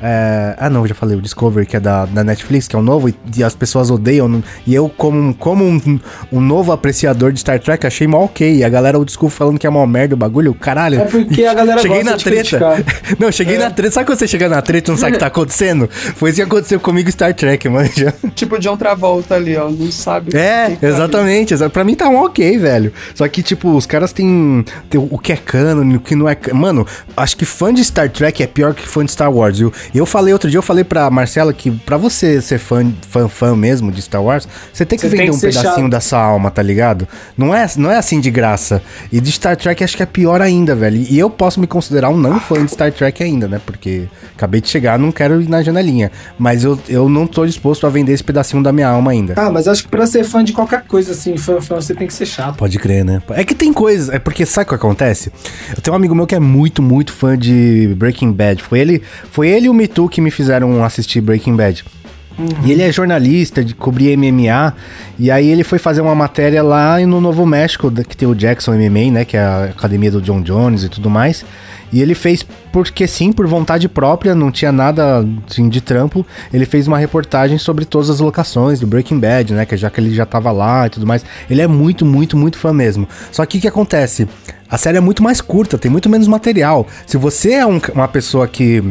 É, ah, não, já falei, o Discovery, que é da, da Netflix, que é o novo, e, e as pessoas odeiam. E eu, como, como um, um novo apreciador de Star Trek, achei mó ok. E a galera o Discovery falando que é mó merda o bagulho, caralho. É porque a galera cheguei na de treta. criticar. Não, cheguei na treta. Sabe quando você chega na treta e não sabe o que tá acontecendo? Foi isso que aconteceu comigo Star Trek, mano. Tipo John Travolta ali, ó. Não sabe É, que tá exatamente. exa- Pra mim tá um ok, velho. Só que, tipo, os caras têm, têm o que é canon, o que não é. Mano, acho que fã de Star Trek é pior que fã de Star Wars. Eu, eu falei outro dia, eu falei pra Marcela que pra você ser fã, fã, fã mesmo de Star Wars, você tem que Você tem vender que um pedacinho chato. da sua alma, tá ligado? Não é, não é assim de graça. E de Star Trek acho que é pior ainda, velho. E eu posso me considerar um não fã de Star Trek ainda, né? Porque acabei de chegar, não quero ir na janelinha. Mas eu, eu não tô disposto a vender esse pedacinho da minha alma ainda. Ah, mas acho que pra ser fã de qualquer coisa, assim, fã, fã, você tem que ser chato. Pode crer, né? É que tem coisas, é porque sabe o que acontece? Eu tenho um amigo meu que é muito, muito fã de Breaking Bad. Foi ele, foi ele e o Mitu que me fizeram assistir Breaking Bad. E ele é jornalista de cobrir MMA. E aí ele foi fazer uma matéria lá no Novo México, que tem o Jackson MMA, né? Que é a academia do John Jones e tudo mais. E ele fez porque sim, por vontade própria, não tinha nada assim, de trampo. Ele fez uma reportagem sobre todas as locações do Breaking Bad, né? Que já que ele já tava lá e tudo mais. Ele é muito, muito, muito fã mesmo. Só que o que acontece? A série é muito mais curta, tem muito menos material. Se você é um- uma pessoa que,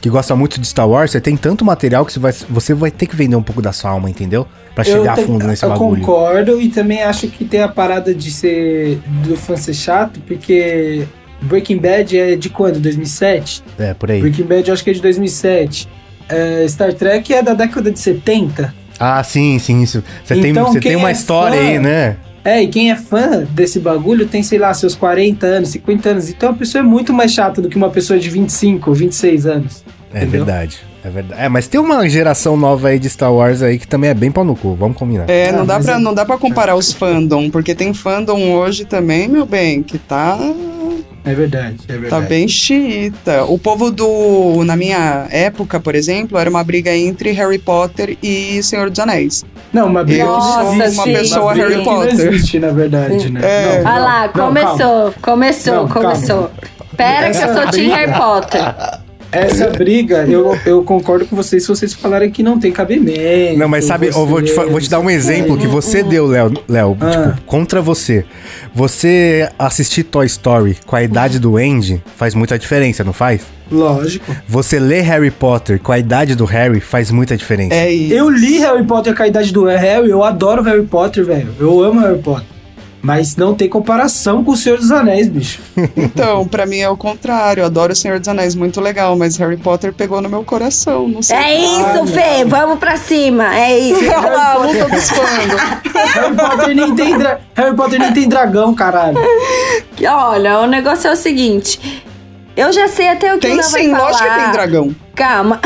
que gosta muito de Star Wars, você tem tanto material que você vai, você vai ter que vender um pouco da sua alma, entendeu? Pra chegar a fundo nesse eu bagulho. concordo e também acho que tem a parada de ser do fã ser chato, porque Breaking Bad é de quando? 2007? É, por aí. Breaking Bad eu acho que é de 2007. É, Star Trek é da década de 70. Ah, sim, sim, isso. Você tem, Então, você quem tem uma é história fã- aí, né? É, e quem é fã desse bagulho tem, sei lá, seus 40 anos, 50 anos. Então a pessoa é muito mais chata do que uma pessoa de 25, 26 anos. É Entendeu? verdade. É verdade. É, mas tem uma geração nova aí de Star Wars aí que também é bem pau no cu, vamos combinar. É, Ah, não, dá mas pra, é- não dá pra comparar os fandom, porque tem fandom hoje também, meu bem, que tá, É verdade, é tá verdade. bem xiita. O povo do. Na minha época, por exemplo, era uma briga entre Harry Potter e Senhor dos Anéis. Não, uma briga que Nossa, não existe. uma sim. pessoa Uma Harry que não Potter. existe, na verdade, né? É. Não, Olha lá, não, calma. começou, começou, Não, calma. começou. Pera que eu Essa sou briga- Harry Potter. Essa briga, eu, eu concordo com vocês se vocês falarem que não tem cabimento. Não, mas sabe, eu vou te, vou te dar um exemplo que você deu, Léo, Léo, Ah. tipo, contra você. Você assistir Toy Story com a idade do Andy faz muita diferença, não faz? Lógico. Você ler Harry Potter com a idade do Harry faz muita diferença. É isso. Eu li Harry Potter com a idade do Harry, eu adoro Harry Potter, velho. Eu amo Harry Potter. Mas não tem comparação com o Senhor dos Anéis, bicho. Então, pra mim é o contrário. Eu adoro o Senhor dos Anéis, muito legal, mas Harry Potter pegou no meu coração. Não sei. É isso, Fê, vamos pra cima. É isso. Olha lá, luta dos. Harry Potter nem tem, dra- Harry Potter nem tem dragão, caralho. Olha, o negócio é o seguinte. Eu já sei até o que o Tem Léo vai sim, falar. lógico que tem dragão. Calma.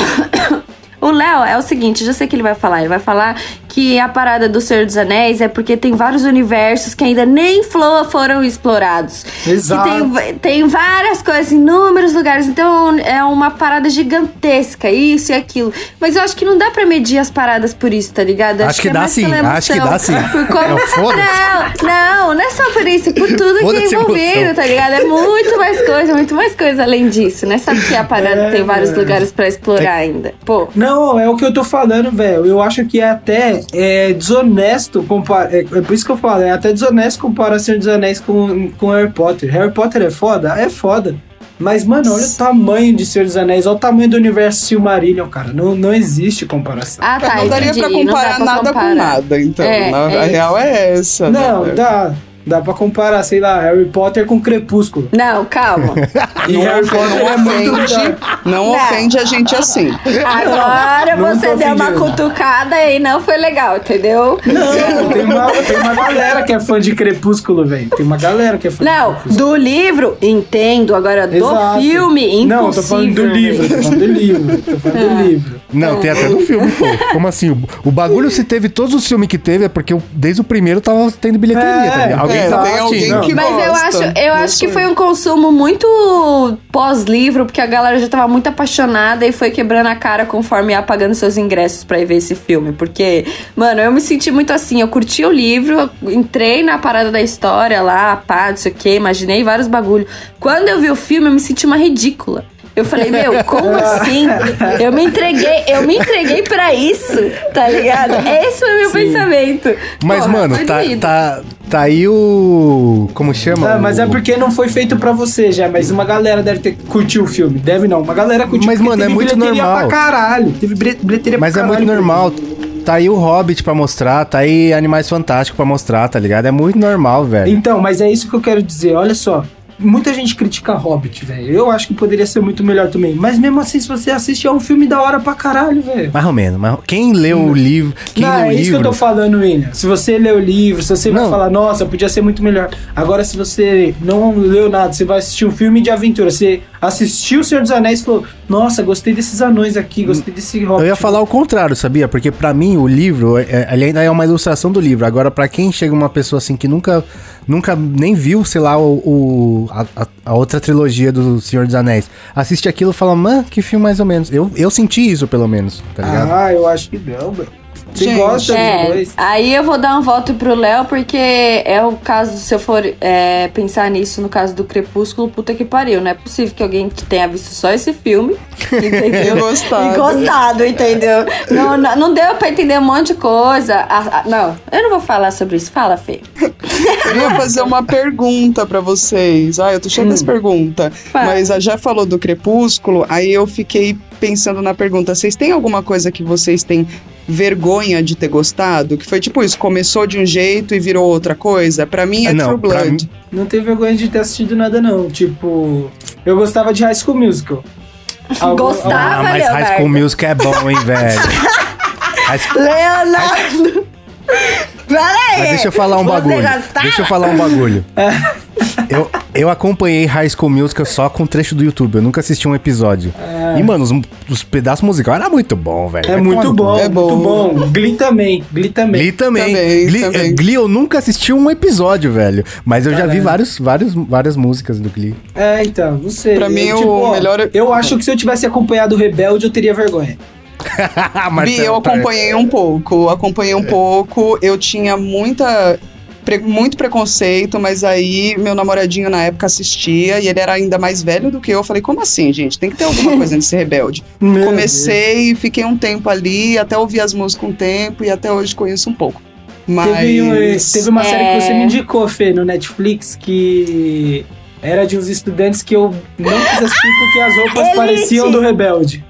O Léo é o seguinte, já sei o que ele vai falar. Ele vai falar que a parada do Senhor dos Anéis é porque tem vários universos que ainda nem flo- foram explorados. Exato. Que tem, tem várias coisas, inúmeros lugares. Então é uma parada gigantesca, isso e aquilo. Mas eu acho que não dá pra medir as paradas por isso, tá ligado? Acho que é dá mais sim, acho que dá sim. Por como... É o foda-se. Não, não, não é só por isso, por tudo que é envolvido, tá ligado? É muito mais coisa, muito mais coisa além disso, né? Sabe que a parada É, tem vários velho. lugares pra explorar ainda. Pô. Não, é o que eu tô falando, velho. Eu acho que é até é, desonesto comparar. É, é por isso que eu falo, é até desonesto comparar Senhor dos Anéis com, com Harry Potter. Harry Potter é foda? É foda. Mas, mano, olha o tamanho de Senhor dos Anéis, olha o tamanho do universo Silmarillion, cara. Não, não existe comparação. Ah, tá, não daria entendi. pra Não comparar pra nada comparar. com nada, então. É, Na- é a isso. real é essa. não, né? dá. Dá pra comparar, sei lá, Harry Potter com Crepúsculo. Não, calma. E Não, Harry ofende, Potter é não, muito ofende, não Não. ofende a gente assim. Agora Não você deu uma cutucada e não foi legal, entendeu? Não, tem uma, tem uma galera que é fã de Crepúsculo, velho. Tem uma galera que é fã Não, do livro, entendo. Agora, do Exato. filme, impossível. Não, tô falando do livro, tô falando do livro, tô falando do livro. Não, tem até do filme, pô. Como assim? O, bagulho, se teve todos os filmes que teve, é porque desde o primeiro tava tendo bilheteria, É, tá ligado? Alguém É, tem alguém assistindo. que Mas eu gosta. acho, eu acho que foi um consumo muito pós-livro, porque a galera já tava muito apaixonada e foi quebrando a cara conforme ia pagando seus ingressos pra ir ver esse filme. Porque, mano, eu me senti muito assim, eu curti o livro, eu entrei na parada da história lá, pá, não sei o que, imaginei vários bagulho. Quando eu vi o filme, eu me senti uma ridícula. Eu falei, meu, como assim? Eu me entreguei, eu me entreguei pra isso, tá ligado? Esse foi o meu Sim. pensamento. Mas, Porra, mano, tá, tá, tá aí o. Como chama? Ah, mas O- é porque não foi feito pra você já, mas uma galera deve ter curtiu o filme. Deve não, uma galera curtiu. Mas, mano, é muito normal. pra caralho. Teve bilheteria Mas pra é muito caralho. normal. Tá aí o Hobbit pra mostrar, tá aí Animais Fantásticos pra mostrar, tá ligado? É muito normal, velho. Então, mas é isso que eu quero dizer. Olha só. Muita gente critica Hobbit, velho. Eu acho que poderia ser muito melhor também. Mas mesmo assim, se você assiste, é um filme da hora pra caralho, velho. Mais ou menos. Mas quem leu o livro. Quem Não, leu é isso que eu tô falando, William. Se você lê o livro, se você vai Não. falar, nossa, podia ser muito melhor. Agora, se você não leu nada, você vai assistir um filme de aventura, você assistiu O Senhor dos Anéis e falou, nossa, gostei desses anões aqui, gostei desse Eu Hobbit. ia falar o contrário, sabia? Porque pra mim o livro, é- é- ele ainda é uma ilustração do livro. Agora, pra quem chega uma pessoa assim que nunca, nunca nem viu, sei lá, o, o- a, a- outra trilogia do Senhor dos Anéis, assiste aquilo e fala, mano, que filme mais ou menos. Eu, eu senti isso, pelo menos, tá ligado? Ah, eu acho que não, velho. Você Gente, gosta dos É, dois? aí eu vou dar um voto pro Léo, porque é o caso, se eu for é, pensar nisso no caso do Crepúsculo, puta que pariu. Não é possível que alguém que tenha visto só esse filme, entendeu? E gostado. E gostado, entendeu? Não, não, não deu pra entender um monte de coisa. Ah, ah, não, eu não vou falar sobre isso. Fala, Fê. Eu ia fazer uma pergunta pra vocês. Ah, eu tô cheia das perguntas. Fala. Mas a já falou do Crepúsculo, aí eu fiquei pensando na pergunta. Vocês têm alguma coisa que vocês têm vergonha de ter gostado? Que foi tipo isso, começou de um jeito e virou outra coisa? Pra mim é Não, True Blood. Não tenho vergonha de ter assistido nada, não. Tipo, eu gostava de High School Musical. Algo- Gostava? Ah, mas Leonardo. High School Music é bom, hein, velho? High School- Leonardo! Peraí! Mas deixa eu falar um Você bagulho. gostava? Deixa eu falar um bagulho. Eu, eu acompanhei High School Musical só com trecho do YouTube. Eu nunca assisti um episódio. E, mano, os, os pedaços musicais era muito bom, velho. É Vai muito bom, É muito bom. bom. Glee também, Glee também. Glee também. Também, Glee, também. eh, Glee eu nunca assisti um episódio, velho. Mas eu já vi vários, vários, várias músicas do Glee. É, então, não sei. Pra mim, Eu, o ó, melhor- Eu acho que se eu tivesse acompanhado o Rebelde, eu teria vergonha. Bi, eu acompanhei um pouco, acompanhei um pouco. Eu tinha muita. Pre- muito preconceito, mas aí meu namoradinho na época assistia e ele era ainda mais velho do que eu. Eu falei, como assim, gente? Tem que ter alguma coisa nesse rebelde. Meu Comecei, fiquei um tempo ali, até ouvi as músicas um tempo e até hoje conheço um pouco. Mas. Teve, teve uma série que você É. me indicou, Fê, no Netflix, que era de uns estudantes que eu não quis assistir porque as roupas Elite. pareciam do Rebelde.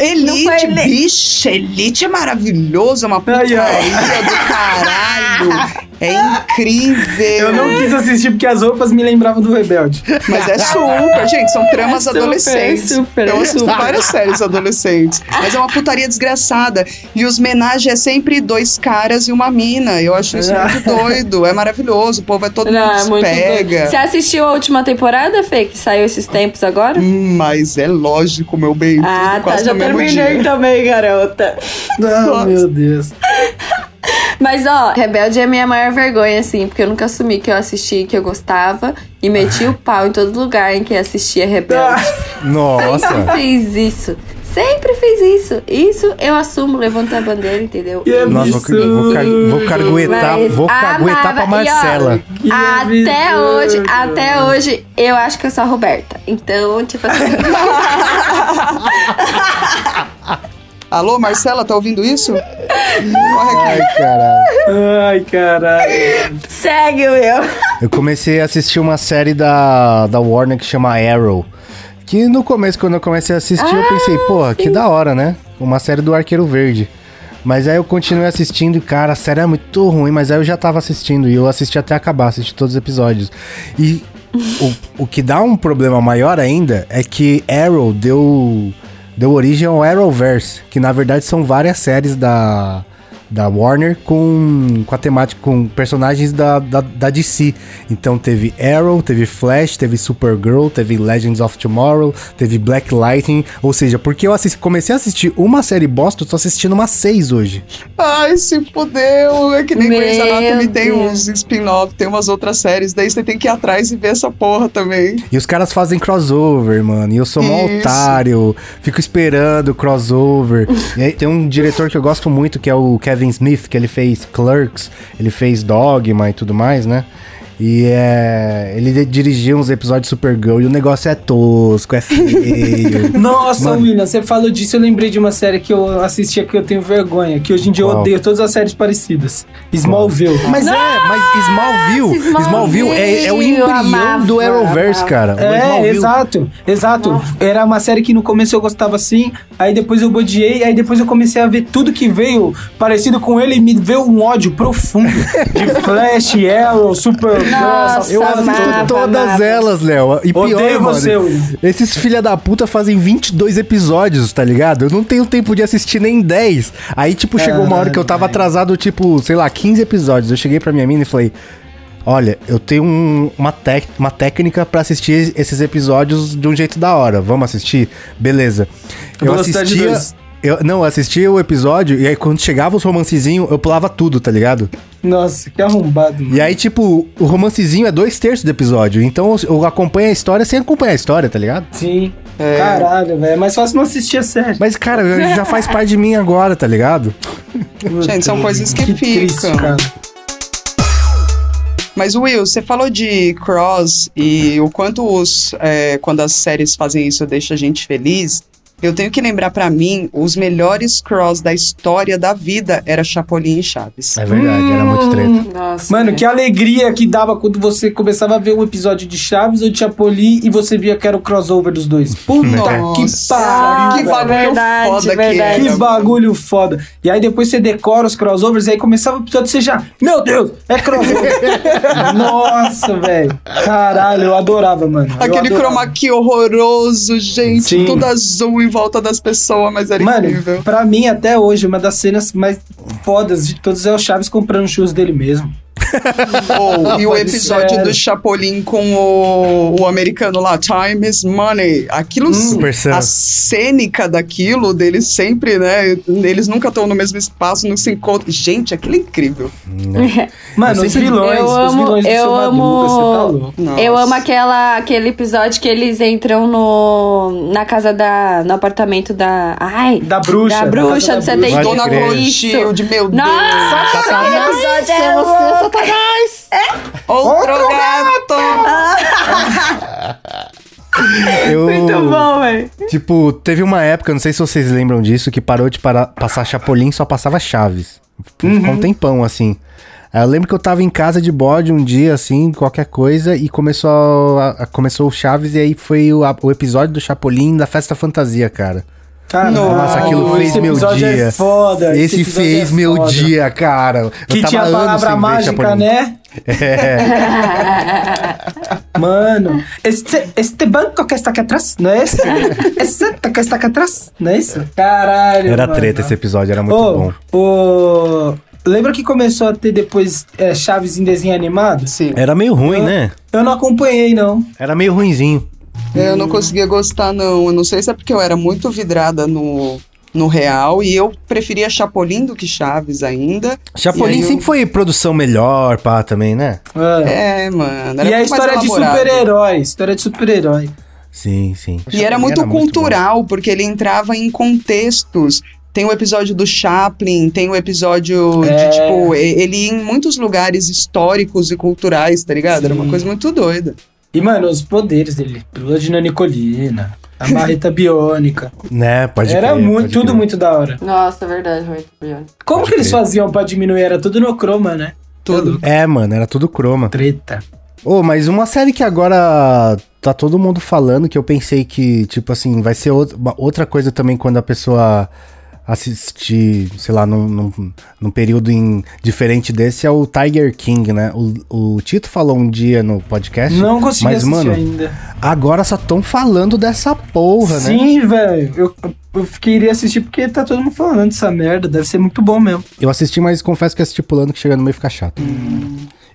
Elite, bicha, Elite é maravilhoso, é uma putaria do caralho. É incrível. Eu não quis assistir porque as roupas me lembravam do Rebelde. Mas é super, gente, são tramas É super, adolescentes. super, eu assisto super. várias séries adolescentes. Mas é uma putaria desgraçada. E os homenagens é sempre dois caras e uma mina. Eu acho isso muito doido. É maravilhoso. O povo é todo Não, mundo é se muito pega. doido. Você assistiu a última temporada, Fê, que saiu esses tempos agora? Hum, Mas é lógico, meu bem. Ah, tá. Já terminei dia. também, garota. Não, Nossa. meu Deus. Mas, ó, Rebelde é a minha maior vergonha, assim, porque eu nunca assumi que eu assisti, que eu gostava, e meti o pau em todo lugar em que assistia Rebelde. Nossa. Sempre fiz isso. Sempre fiz isso. Isso eu assumo, levanto a bandeira, entendeu? Que Nossa, vou, vou, car- vou carguetar, Mas vou caguetar pra amava. E, ó, Marcela. Que Até absurdo. hoje, até hoje, eu acho que eu sou a Roberta. Então, tipo assim. Alô, Marcela, tá ouvindo isso? Corre aqui. Ai, caralho. Ai, caralho. segue o meu. Eu comecei a assistir uma série da, da Warner que chama Arrow. Que no começo, quando eu comecei a assistir, eu pensei, porra, que da hora, né? Uma série do Arqueiro Verde. Mas aí eu continuei assistindo e, cara, a série é muito ruim, mas aí eu já tava assistindo e eu assisti até acabar, assisti todos os episódios. E o, o que dá um problema maior ainda é que Arrow deu, deu origem ao Arrowverse, que na verdade são várias séries da, da Warner com, com a temática, com personagens da, da, da DC. Então teve Arrow, teve Flash, teve Supergirl, teve Legends of Tomorrow, teve Black Lightning. Ou seja, porque eu assisti- comecei a assistir uma série bosta, eu tô assistindo umas seis hoje. Ai, se fudeu. É que nem Grey's Anatomy tem uns spin-off, tem umas outras séries. Daí você tem que ir atrás e ver essa porra também. E os caras fazem crossover, mano. E eu sou Isso. otário. Fico esperando crossover. e aí tem um diretor que eu gosto muito, que é o Kevin Smith, que ele fez Clerks, ele fez Dogma e tudo mais, né? E é. Ele dirigiu uns episódios de Supergirl e o negócio é tosco, é feio. Nossa, Mano. William, você falou disso, eu lembrei de uma série que eu assistia que eu tenho vergonha, que hoje em dia eu Qual? odeio todas as séries parecidas. Smallville. Mas é, mas Smallville, Smallville, Smallville é, é o eu embrião amava, do Arrowverse, cara. É, exato, exato. Era uma série que no começo eu gostava assim, aí depois eu odiei, aí depois eu comecei a ver tudo que veio parecido com ele e me veio um ódio profundo de Flash, Arrow, Supergirl, Nossa, Eu assisto amava, todas amava. elas, Léo. E pior, Odeio mano, você, William. esses filha da puta fazem 22 episódios, tá ligado? Eu não tenho tempo de assistir nem 10. Aí, tipo, chegou uma hora que eu tava atrasado, tipo, sei lá, 15 episódios. Eu cheguei pra minha mina e falei... Olha, eu tenho um- uma, tec- uma técnica pra assistir esses episódios de um jeito da hora. Vamos assistir? Beleza. Eu Velocidade assistia... Eu, não, eu assistia o episódio e aí quando chegava os romancezinhos, eu pulava tudo, tá ligado? Nossa, que arrombado, mano. E aí, tipo, o romancezinho é dois terços do episódio. Então eu- acompanho a história sem acompanhar a história, tá ligado? Sim. É. Caralho, velho. É mais fácil não assistir a série. Mas, cara, já faz parte de mim agora, tá ligado? Gente, são coisas que triste, ficam. cara. Mas, Will, você falou de Cross e o quanto os, é, quando as séries fazem isso deixa a gente feliz. Eu tenho que lembrar pra mim, os melhores Cross da história da vida era Chapolin e Chaves. É verdade, era muito treta. Hum, Nossa. Mano, que alegria que dava quando você começava a ver um episódio de Chaves ou de Chapolin e você via que era o crossover dos dois. Puta que Nossa, pariu, que bagulho verdade, foda que verdade. era. Que bagulho foda. E aí depois você decora os crossovers e aí começava o episódio e você já... Meu Deus, é crossover. Nossa, velho. Caralho, eu adorava, mano. Eu Aquele adorava. chroma key horroroso, gente, Sim. tudo azul em volta das pessoas, mas era Mano, incrível. pra mim até hoje, uma das cenas mais fodas de todos é o Chaves comprando churros dele mesmo. Oh, e o episódio ser. do Chapolin com o, o americano lá, Time is Money. Aquilo, Super Sam. a cênica daquilo, deles sempre, né? Eles nunca estão no mesmo espaço, não se encontram. Gente, aquilo é incrível. Mano, Eu os vilões, Eu os amo- vilões do eu amo- você tá. Eu amo aquela, aquele episódio que eles entram no na casa da no apartamento da ai Da bruxa. da da bruxa da bruxa. 72 Dona crer. Clotilde, meu Deus. Nossa, aquele episódio é louco. Outro gato. Eu, Muito bom, velho. Tipo, teve uma época, não sei se vocês lembram disso, que parou de parar- passar Chapolin só passava Chaves. Ficou um tempão, assim. Aí eu lembro que eu tava em casa de bode um dia, assim, qualquer coisa, e começou, a- a- começou o Chaves, e aí foi o, a- o episódio do Chapolin da Festa Fantasia, cara. Caralho, Nossa, aquilo fez esse meu episódio dia. É foda, Esse, episódio fez é meu foda. dia, cara. Eu Que tinha a palavra mágica, né? Mano, este, este banco que está aqui atrás, não é esse? Esse que está aqui atrás, não é isso? Caralho, Era mano. treta esse episódio, era muito Ô, bom. ô, lembra que começou a ter depois é, Chaves em desenho animado? Sim. Era meio ruim, Eu- né? Eu não acompanhei, não. Era meio ruinzinho. Eu não conseguia gostar, não. Eu não sei se é porque eu era muito vidrada no, no real e eu preferia Chapolin do que Chaves ainda. Chapolin aí eu- sempre foi produção melhor, pá, também, né? É. É, mano. era e a muito história de elaborado. super-herói, história de super-herói. Sim, sim. E era muito cultural, porque ele entrava em contextos. Tem o episódio do Chaplin, tem o episódio É. de, tipo, ele ia em muitos lugares históricos e culturais, tá ligado? Era uma Sim. coisa muito doida. E, mano, os poderes dele. Pílula de nanicolina, a marreta biônica. Né, pode Era crer, muito, pode tudo crer. muito da hora. Nossa, é verdade, muito bom. Como Pode que eles crer. faziam pra diminuir? Era tudo no croma, né? Tudo. É, mano, era tudo croma. Treta. Ô, mas uma série que agora tá todo mundo falando, que eu pensei que, tipo assim, vai ser outra coisa também quando a pessoa assistir, sei lá, num, num, num período em- diferente desse é o Tiger King, né? O, o Tito falou um dia no podcast. Não consegui mas, assistir mano, ainda. agora só tão falando dessa porra, né? Sim, velho. Eu, eu queria assistir porque tá todo mundo falando dessa merda. Deve ser muito bom mesmo. Eu assisti, mas confesso que assisti pulando que chega no meio fica chato.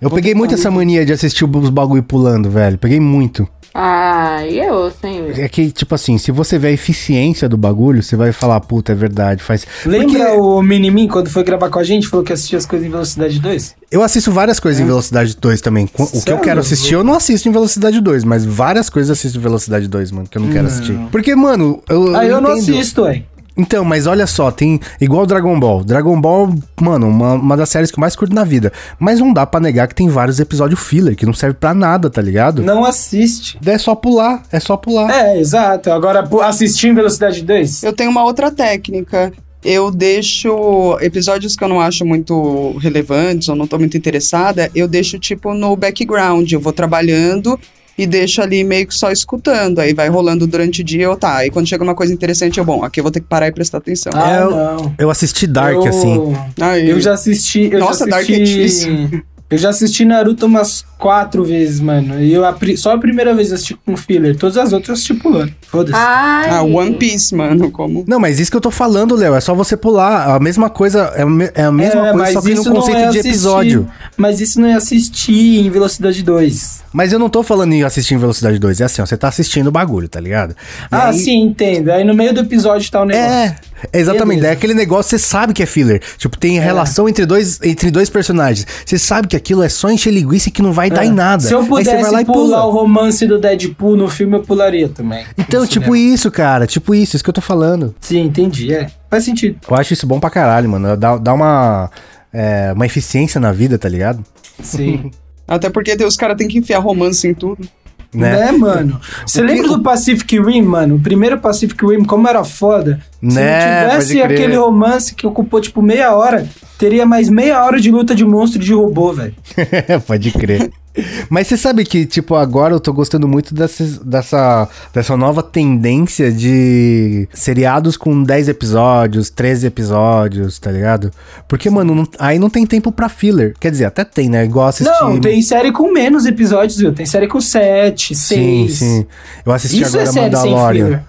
Eu Vou peguei muito essa mania de assistir os bagulho pulando, velho. Peguei muito. Ah, e eu, senhor. É que, tipo assim, se você vê a eficiência do bagulho, você vai falar, puta, é verdade, faz. Lembra Porque o Minimin quando foi gravar com a gente? Falou que assistia as coisas em velocidade 2? eu assisto várias coisas em velocidade 2 também. O que eu Sério? quero assistir, eu não assisto em velocidade 2, mas várias coisas eu assisto em velocidade 2, mano, que eu não quero assistir. Porque, mano, eu. Ah, eu não entendo. assisto, ué. Então, mas olha só, tem. Igual Dragon Ball. Dragon Ball, mano, uma, uma das séries que eu mais curto na vida. Mas não dá pra negar que tem vários episódios filler que não serve pra nada, tá ligado? Não assiste. É só pular, é só pular. É, exato. Agora, assistir em velocidade 2? Eu tenho uma outra técnica. Eu deixo episódios que eu não acho muito relevantes ou não tô muito interessada, eu deixo tipo no background. Eu vou trabalhando e deixo ali meio que só escutando. Aí vai rolando durante o dia, eu tá. Aí quando chega uma coisa interessante, eu, bom, aqui eu vou ter que parar e prestar atenção. Ah, eu- não. Eu assisti Dark, eu, assim. Aí, Eu já assisti. Eu Nossa, já Dark é assisti, difícil. Eu já assisti Naruto umas quatro vezes, mano. E eu, a só a primeira vez eu assisti com filler. Todas as outras eu assisti pulando. Foda-se. Ah, One Piece, mano, como. Não, mas isso que eu tô falando, Léo, é só você pular. A mesma coisa, é a é a mesma É, coisa, só que no conceito é de assistir- episódio. Mas isso não é assistir em velocidade 2. Mas eu não tô falando em assistir em velocidade 2, é assim, ó, você tá assistindo o bagulho, tá ligado? E Ah, aí- sim, entendo. Aí no meio do episódio tá o negócio. É, exatamente. Beleza. É aquele negócio, você sabe que é filler. Tipo, tem relação entre dois, entre dois personagens. Você sabe que aquilo é só encher linguiça e que não vai dar em nada. É. Se eu pudesse lá e pular pula. o romance do Deadpool no filme, eu pularia também. Então, tipo cinema. isso, cara. Tipo isso, isso que eu tô falando. Sim, entendi. É. Faz sentido. Eu acho isso bom pra caralho, mano. Dá, dá uma, é, uma eficiência na vida, tá ligado? Sim. Até porque os caras têm que enfiar romance em tudo. Né? Né, mano? Você lembra do Pacific Rim, mano? O primeiro Pacific Rim, como era foda? Se Né, não tivesse pode crer. aquele romance que ocupou, tipo, meia hora, teria mais meia hora de luta de monstro e de robô, velho. Pode crer. Mas você sabe que, tipo, agora eu tô gostando muito dessas- dessa, dessa nova tendência de seriados com 10 episódios, 13 episódios, tá ligado? Porque, mano, não- aí não tem tempo pra filler. Quer dizer, até tem, né? Igual assistir... Não, tem série com menos episódios, viu? Tem série com sete, Sim, seis. sim. Eu assisti Isso é agora série sem Mandalorian. filler.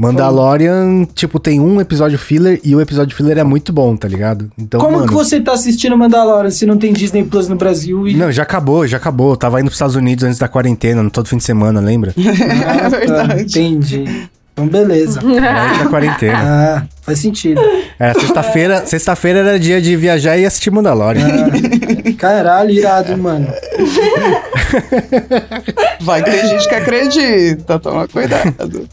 Mandalorian, tipo, tem um episódio filler e o episódio filler é muito bom, tá ligado? Então, Como mano, que você tá assistindo Mandalorian se não tem Disney Plus no Brasil e... Não, já acabou, já acabou. Eu tava indo pros Estados Unidos antes da quarentena, no todo fim de semana, lembra? Ah, tá, verdade. Entendi. Então, beleza. Antes da quarentena. Ah, faz sentido. É, sexta-feira, sexta-feira era dia de viajar e assistir Mandalorian. Ah, caralho, irado, mano. Vai tem gente que acredita, toma cuidado.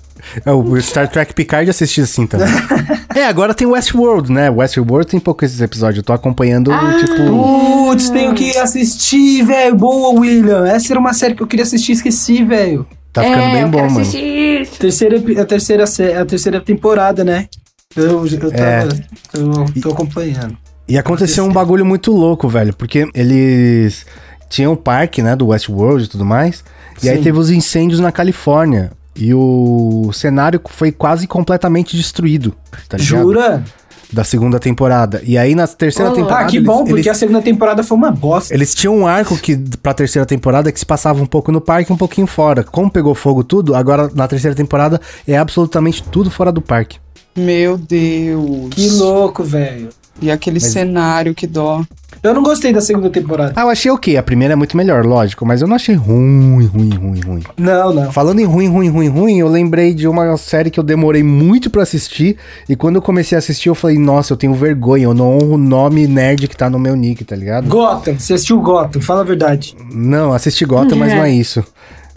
É, o Star Trek Picard assisti assim também. é, agora tem Westworld, né? Westworld tem poucos esses episódios. Eu tô acompanhando, tipo. Putz, tenho que assistir, velho. Boa, William. Essa era uma série que eu queria assistir e esqueci, velho. Tá ficando é, bem eu bom, quero mano. assistir isso. Terceira, a, terceira, a terceira temporada, né? Eu, eu tava, É. tô, tô acompanhando. E aconteceu um bagulho muito louco, velho, porque eles tinham o parque, né, do Westworld e tudo mais, e aí Sim. teve os incêndios na Califórnia. E o cenário foi quase completamente destruído, tá ligado? Jura? Da segunda temporada. E aí na terceira Oh. temporada. Ah, que eles- bom, porque eles, a segunda temporada foi uma bosta. eles tinham um arco que, pra terceira temporada que se passava um pouco no parque e um pouquinho fora. Como pegou fogo tudo, agora na terceira temporada é absolutamente tudo fora do parque. Meu Deus. Que louco, velho. E aquele cenário, que dó. Eu não gostei da segunda temporada. Ah, eu achei ok. A primeira é muito melhor, lógico, mas eu não achei ruim, ruim, ruim, ruim. Não, não. Falando em ruim, ruim, ruim, ruim, eu lembrei de uma série que eu demorei muito pra assistir. E quando eu comecei a assistir, eu falei, nossa, eu tenho vergonha, eu não honro o nome nerd que tá no meu nick, tá ligado? Gotham, você assistiu Gotham, fala a verdade. Não, assisti Gotham, mas não é isso.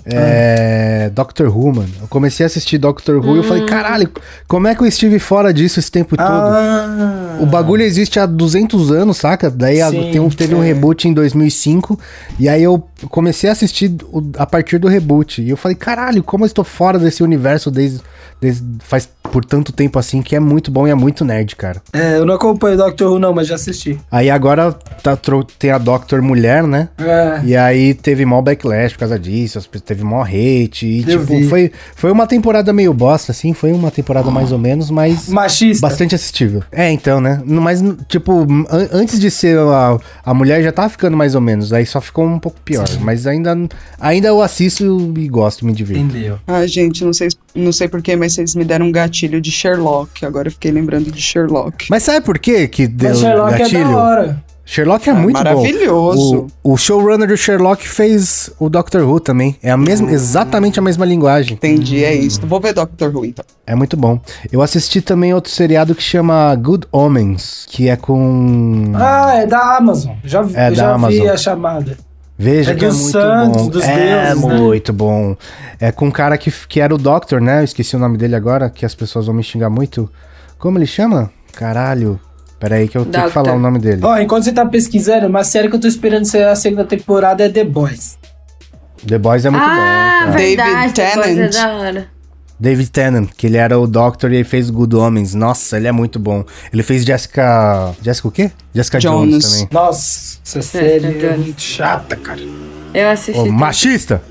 É. Doctor Who, mano. Eu comecei a assistir Doctor Who e eu falei, caralho, como é que eu estive fora disso esse tempo todo? Ah, O bagulho existe há 200 anos, saca? Daí Sim, tem um- teve um é. reboot em 2005. E aí eu comecei a assistir o- a partir do reboot. E eu falei, caralho, como eu estou fora desse universo desde, desde faz por tanto tempo assim, que é muito bom e é muito nerd, cara. É, eu não acompanho Doctor Who não, mas já assisti. Aí agora tá, tem a Doctor Mulher, né? É. E aí teve mó backlash por causa disso, teve mó hate. E, Eu tipo, vi. foi, foi uma temporada meio bosta, assim. Foi uma temporada mais ou menos, mas. Machista. Bastante assistível. É, então, né? Mas, tipo, an- antes de ser a, a mulher já tava ficando mais ou menos. Aí só ficou um pouco pior. Mas ainda, ainda eu assisto e gosto, me divirto. Entendeu? Ai, gente, não sei, não sei porquê, mas vocês me deram um gatilho de Sherlock. Agora eu fiquei lembrando de Sherlock. Mas sabe por quê que deu Mas Sherlock é gatilho? da hora. Sherlock é Ah, muito maravilhoso. bom. O, o showrunner do Sherlock fez o Doctor Who também. É a mesma, exatamente a mesma linguagem. Entendi, é isso. Vou ver Doctor Who, então. É muito bom. Eu assisti também outro seriado que chama Good Omens, que é com. Ah, é da Amazon. Já, vi- É eu da já vi Amazon. a chamada. Veja é que é muito santos, bom. dos é deuses, né? muito bom. É com um cara que, que era o Doctor, né? Eu esqueci o nome dele agora, que as pessoas vão me xingar muito. Como ele chama? Caralho. Pera aí que eu tenho que Doctor. falar o nome dele. Ó, enquanto você tá pesquisando, uma série que eu tô esperando ser a segunda temporada é The Boys. The Boys é muito ah, bom. cara. verdade. David David Tennant. É da hora. David Tennant, que ele era o Doctor e ele fez Good Omens. Nossa, ele é muito bom. Ele fez Jessica... Jessica o quê? Jessica Jones, Jones. também. Nossa, essa série é muito chata, cara. Eu assisti. Ô, também. machista!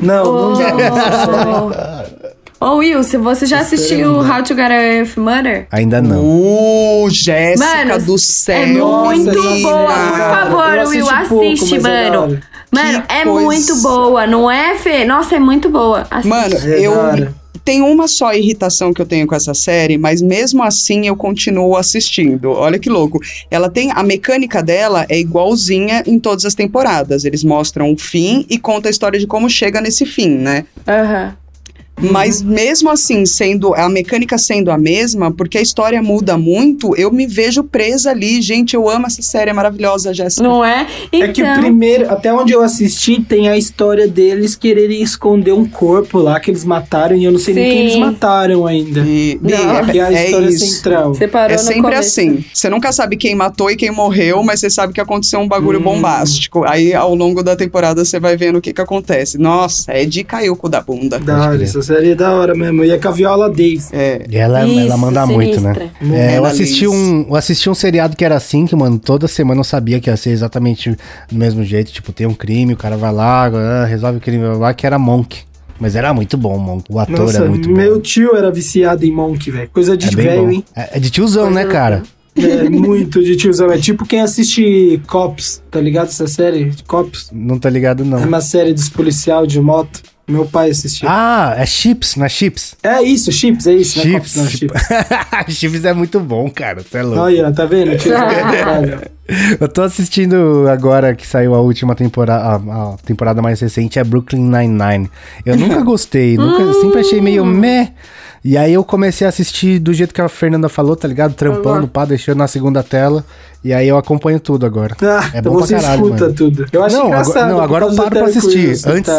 Não, não dá. Ô, Ô, Will, se você já assistiu How to Get Away with Murder? Ainda não. Uh, Jéssica Mano, do céu. é muito menina. boa, por favor, Will, pouco, assiste, é mano. hora. Mano, Que é coisa. muito boa, não é, Fê? Nossa, é muito boa. Assiste. Mano, É eu tenho uma só irritação que eu tenho com essa série, mas mesmo assim eu continuo assistindo. Olha que louco. Ela tem a mecânica dela é igualzinha em todas as temporadas. Eles mostram o fim e conta a história de como chega nesse fim, né? Aham. Mas mesmo assim, sendo a mecânica sendo a mesma, porque a história muda muito, eu me vejo presa ali. Gente, eu amo essa série, é maravilhosa, Jéssica. Não é? Então, É que o primeiro, até onde eu assisti, tem a história deles quererem esconder um corpo lá que eles mataram e eu não sei nem quem Sim. eles mataram ainda. E, Não. É a é, é história isso. central. É sempre começo. assim. Você nunca sabe quem matou e quem morreu, mas você sabe que aconteceu um bagulho Hum. bombástico. Aí, ao longo da temporada, você vai vendo o que que acontece. Nossa, é de cair o cu da bunda. Da hora, série é da hora mesmo. E é com a Viola Davis. É. E ela, ela Isso, manda muito, né? sinistra. É, eu, Ela assisti um, eu assisti um seriado que era assim, que, mano, toda semana eu sabia que ia ser exatamente do mesmo jeito. Tipo, tem um crime, o cara vai lá, ah, resolve o crime, vai lá, que era Monk. Mas era muito bom, Monk. O ator Nossa, é muito meu bom. tio era viciado em Monk, velho. Coisa de É velho, hein? É, é de tiozão, né, cara? É muito de tiozão. É tipo quem assiste Cops, tá ligado? Essa série de Cops. Não tá ligado, É não. uma série dos policial de moto. Meu pai assistia. Ah, é Chips, não é Chips? É isso, Chips, é isso. Não é Cops, Chips. não, Chips. Chips é muito bom, cara. Você é louco. Olha, tá vendo? Pra. Eu tô assistindo agora que saiu a última temporada, a, a temporada mais recente é Brooklyn Nine-Nine. Eu nunca gostei, nunca, sempre achei meio meh. E aí eu comecei a assistir do jeito que a Fernanda falou, tá ligado? Trampando, pá, deixando na segunda tela. E aí eu acompanho tudo agora. Ah, É então bom pra você caralho, escuta mano. tudo. Eu acho Não, agora- engraçado. não, por agora eu paro pra assistir. Antes-.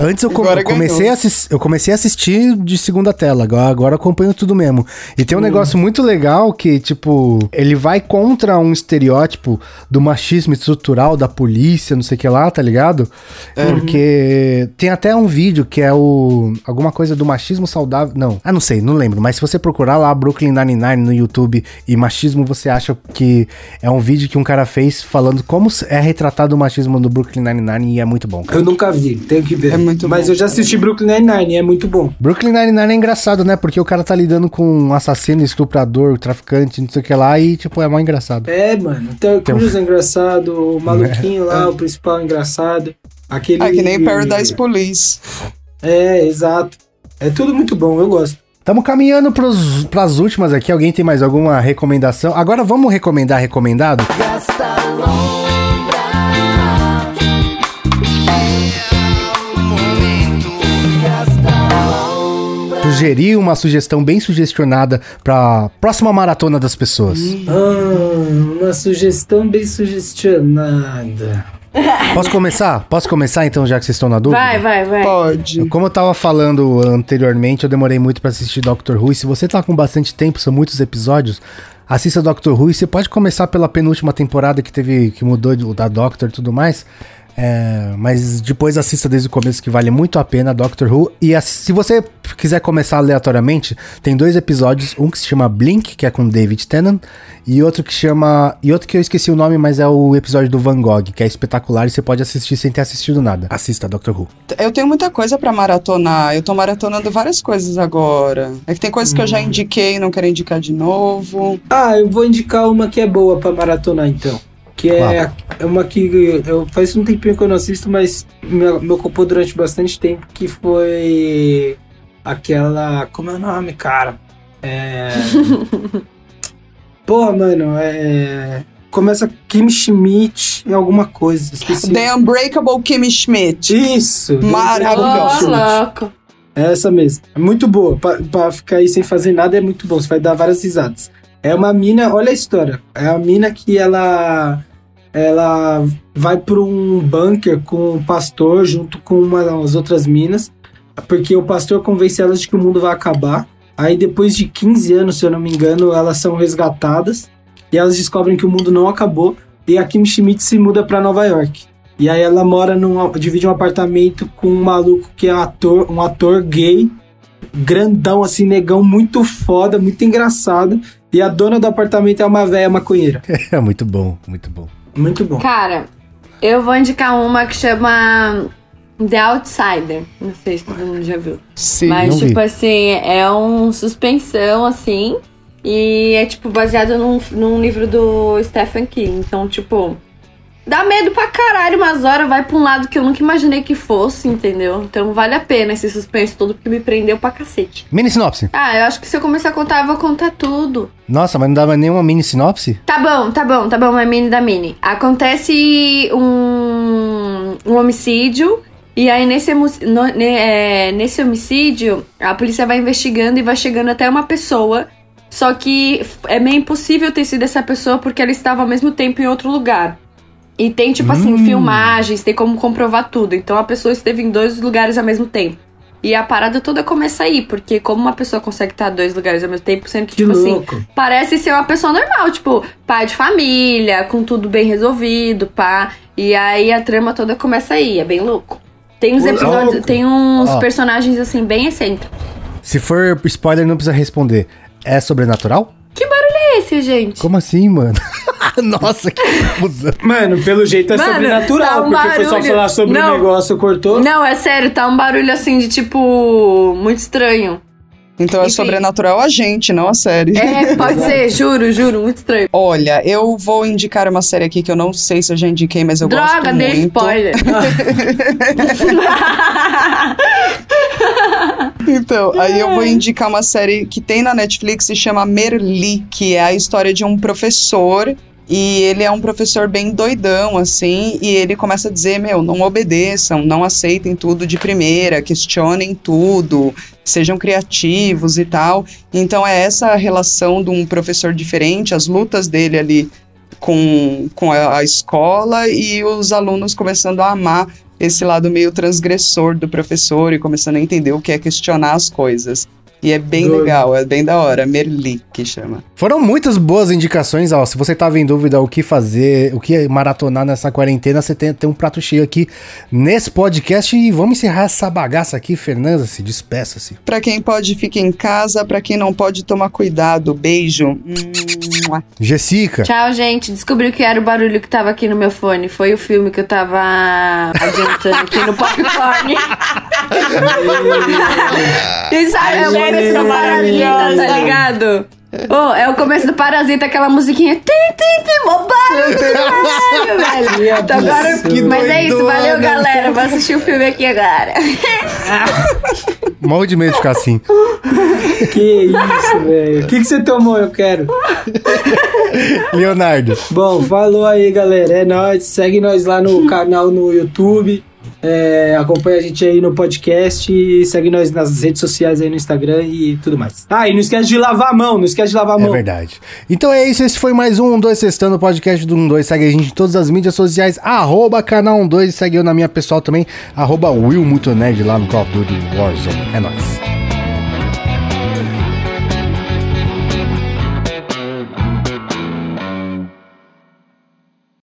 Antes eu, com- eu comecei a eu comecei a assistir de segunda tela, agora, agora eu acompanho tudo mesmo. E tem um negócio muito legal que, tipo, ele vai contra um estereótipo do machismo estrutural da polícia, não sei o que lá, tá ligado? Porque tem até um vídeo que é o. alguma coisa do machismo saudável. Não, ah, não sei, não lembro. Mas se você procurar lá Brooklyn Nine-Nine no YouTube e machismo, você acha que é um vídeo que um cara fez falando como é retratado o machismo do Brooklyn Nine-Nine e é muito bom, cara. Eu nunca vi, tenho que ver. É muito Mas bom. eu já assisti Brooklyn Nine-Nine, é muito bom. Brooklyn Nine-Nine é engraçado, né? Porque o cara tá lidando com um assassino, estuprador, traficante, não sei o que lá, e, tipo, é mó engraçado. É, mano. O Terry um- Crews é engraçado, o maluquinho lá, o principal é engraçado. Aquele... Ah, que nem Paradise Police. É, exato. É tudo muito bom, eu gosto. Tamo caminhando pros, pras últimas aqui. Alguém tem mais alguma recomendação? Agora vamos recomendar recomendado? Sugerir uma sugestão bem sugestionada pra próxima maratona das pessoas. Ah, uma sugestão bem sugestionada. Posso começar? Posso começar então, já que vocês estão na dúvida? Vai, vai, vai. Pode. Como eu tava falando anteriormente, eu demorei muito pra assistir Doctor Who. E se você tá com bastante tempo, são muitos episódios, assista Doctor Who. E você pode começar pela penúltima temporada que teve, que mudou da Doctor e tudo mais. É, mas depois assista desde o começo que vale muito a pena Doctor Who. E ass- se você quiser começar aleatoriamente, tem dois episódios, um que se chama Blink, que é com David Tennant, e outro que chama, e outro que eu esqueci o nome, mas é o episódio do Van Gogh, que é espetacular e você pode assistir sem ter assistido nada. Assista Doctor Who. Eu tenho muita coisa pra maratonar. Eu tô maratonando várias coisas agora. É que tem coisas que eu já indiquei e não quero indicar de novo. Ah, eu vou indicar uma que é boa pra maratonar então. Que é é uma que eu faz um tempinho que eu não assisto, mas me, me ocupou durante bastante tempo, que foi aquela. Como é o nome, cara? É. Porra, mano, é. Começa Kim Schmidt e alguma coisa. Esqueci. The Unbreakable Kimmy Schmidt. Isso! Maravilhoso. É essa mesmo. É muito boa. Pra, pra ficar aí sem fazer nada é muito bom. Você vai dar várias risadas. É uma mina, olha a história. É a mina que ela ela vai para um bunker com um pastor junto com uma das outras minas, porque o pastor convence elas de que o mundo vai acabar. Aí depois de 15 anos, se eu não me engano, elas são resgatadas e elas descobrem que o mundo não acabou e a Kim Schmidt se muda para Nova York. E aí ela mora num divide um apartamento com um maluco que é ator, um ator gay, grandão assim, negão, muito foda, muito engraçado. E a dona do apartamento é uma velha maconheira. É muito bom, muito bom. Muito bom. Cara, eu vou indicar uma que chama The Outsider. Não sei se todo mundo já viu. Sim. Mas, não vi. tipo assim, é um suspensão, assim. E é, tipo, baseado num, num livro do Stephen King. Então, tipo, dá medo pra caralho umas horas, vai pra um lado que eu nunca imaginei que fosse, entendeu? Então vale a pena esse suspense todo, porque me prendeu pra cacete. Mini sinopse. Ah, eu acho que se eu começar a contar, eu vou contar tudo. Nossa, mas não dava nenhuma mini sinopse? Tá bom, tá bom, tá bom, é mini da mini. Acontece um, um homicídio. E aí, nesse, no- é, nesse homicídio, a polícia vai investigando e vai chegando até uma pessoa. Só que é meio impossível ter sido essa pessoa porque ela estava ao mesmo tempo em outro lugar. E tem, tipo assim, filmagens, tem como comprovar tudo. Então a pessoa esteve em dois lugares ao mesmo tempo. E a parada toda começa aí, porque como uma pessoa consegue estar em dois lugares ao mesmo tempo, sendo que, Que tipo louco. assim, parece ser uma pessoa normal, tipo, pai de família, com tudo bem resolvido, pá. E aí a trama toda começa aí, é bem louco. Tem uns Pô, episódios, louco. tem uns Ó. personagens assim, bem excêntricos. Se for spoiler, não precisa responder. É sobrenatural? Que barulho é esse, gente? Como assim, mano? Nossa, que confusão. Mano, pelo jeito é Mano, sobrenatural, tá um porque foi só barulho. falar sobre o Não. negócio, cortou. Não, é sério, tá um barulho assim de tipo. Muito estranho. Então é Enfim. sobrenatural a gente, não a série. É, pode ser, juro, juro, muito estranho. Olha, eu vou indicar uma série aqui que eu não sei se eu já indiquei, mas eu gosto Droga, muito. dei spoiler. Então, aí eu vou indicar uma série que tem na Netflix se chama Merli, que é a história de um professor. E ele é um professor bem doidão, assim, e ele começa a dizer: Meu, não obedeçam, não aceitem tudo de primeira, questionem tudo, sejam criativos e tal. Então, é essa relação de um professor diferente, as lutas dele ali com, com a, escola e os alunos começando a amar esse lado meio transgressor do professor e começando a entender o que é questionar as coisas. E é bem Doido. legal, é bem da hora. Merli, que chama. Foram muitas boas indicações, ó. Se você tava em dúvida o que fazer, o que maratonar nessa quarentena, você tem, tem um prato cheio aqui nesse podcast. E vamos encerrar essa bagaça aqui, Fernanda. Se despeça-se. Pra quem pode, fica em casa. Pra quem não pode, toma cuidado. Beijo. Jessica. Tchau, gente. Descobri que era o barulho que tava aqui no meu fone. Foi o filme que eu tava adiantando aqui no popcorn. e sabe, o começo do Parasita, tá ligado? Oh, é o começo do Parasita, aquela musiquinha. Tim, tim, tim, mobile, caralho, velho. Então agora, mas é isso, valeu, galera. Vou assistir o filme aqui agora. Morro de medo de ficar assim. Que isso, velho. O que, que você tomou? Eu quero. Leonardo. Bom, falou aí, galera. É nóis. Segue nós lá no canal no YouTube. É, acompanha a gente aí no podcast. E segue nós nas redes sociais aí no Instagram e tudo mais. Ah, e não esquece de lavar a mão. Não esquece de lavar a É mão. verdade. Então é isso, esse foi mais um 12 Sextando, podcast do 12. Segue a gente em todas as mídias sociais, arroba canal 12. Segue eu na minha pessoal também, arroba Will Muito Nerd lá no Call of Duty Warzone. É nóis.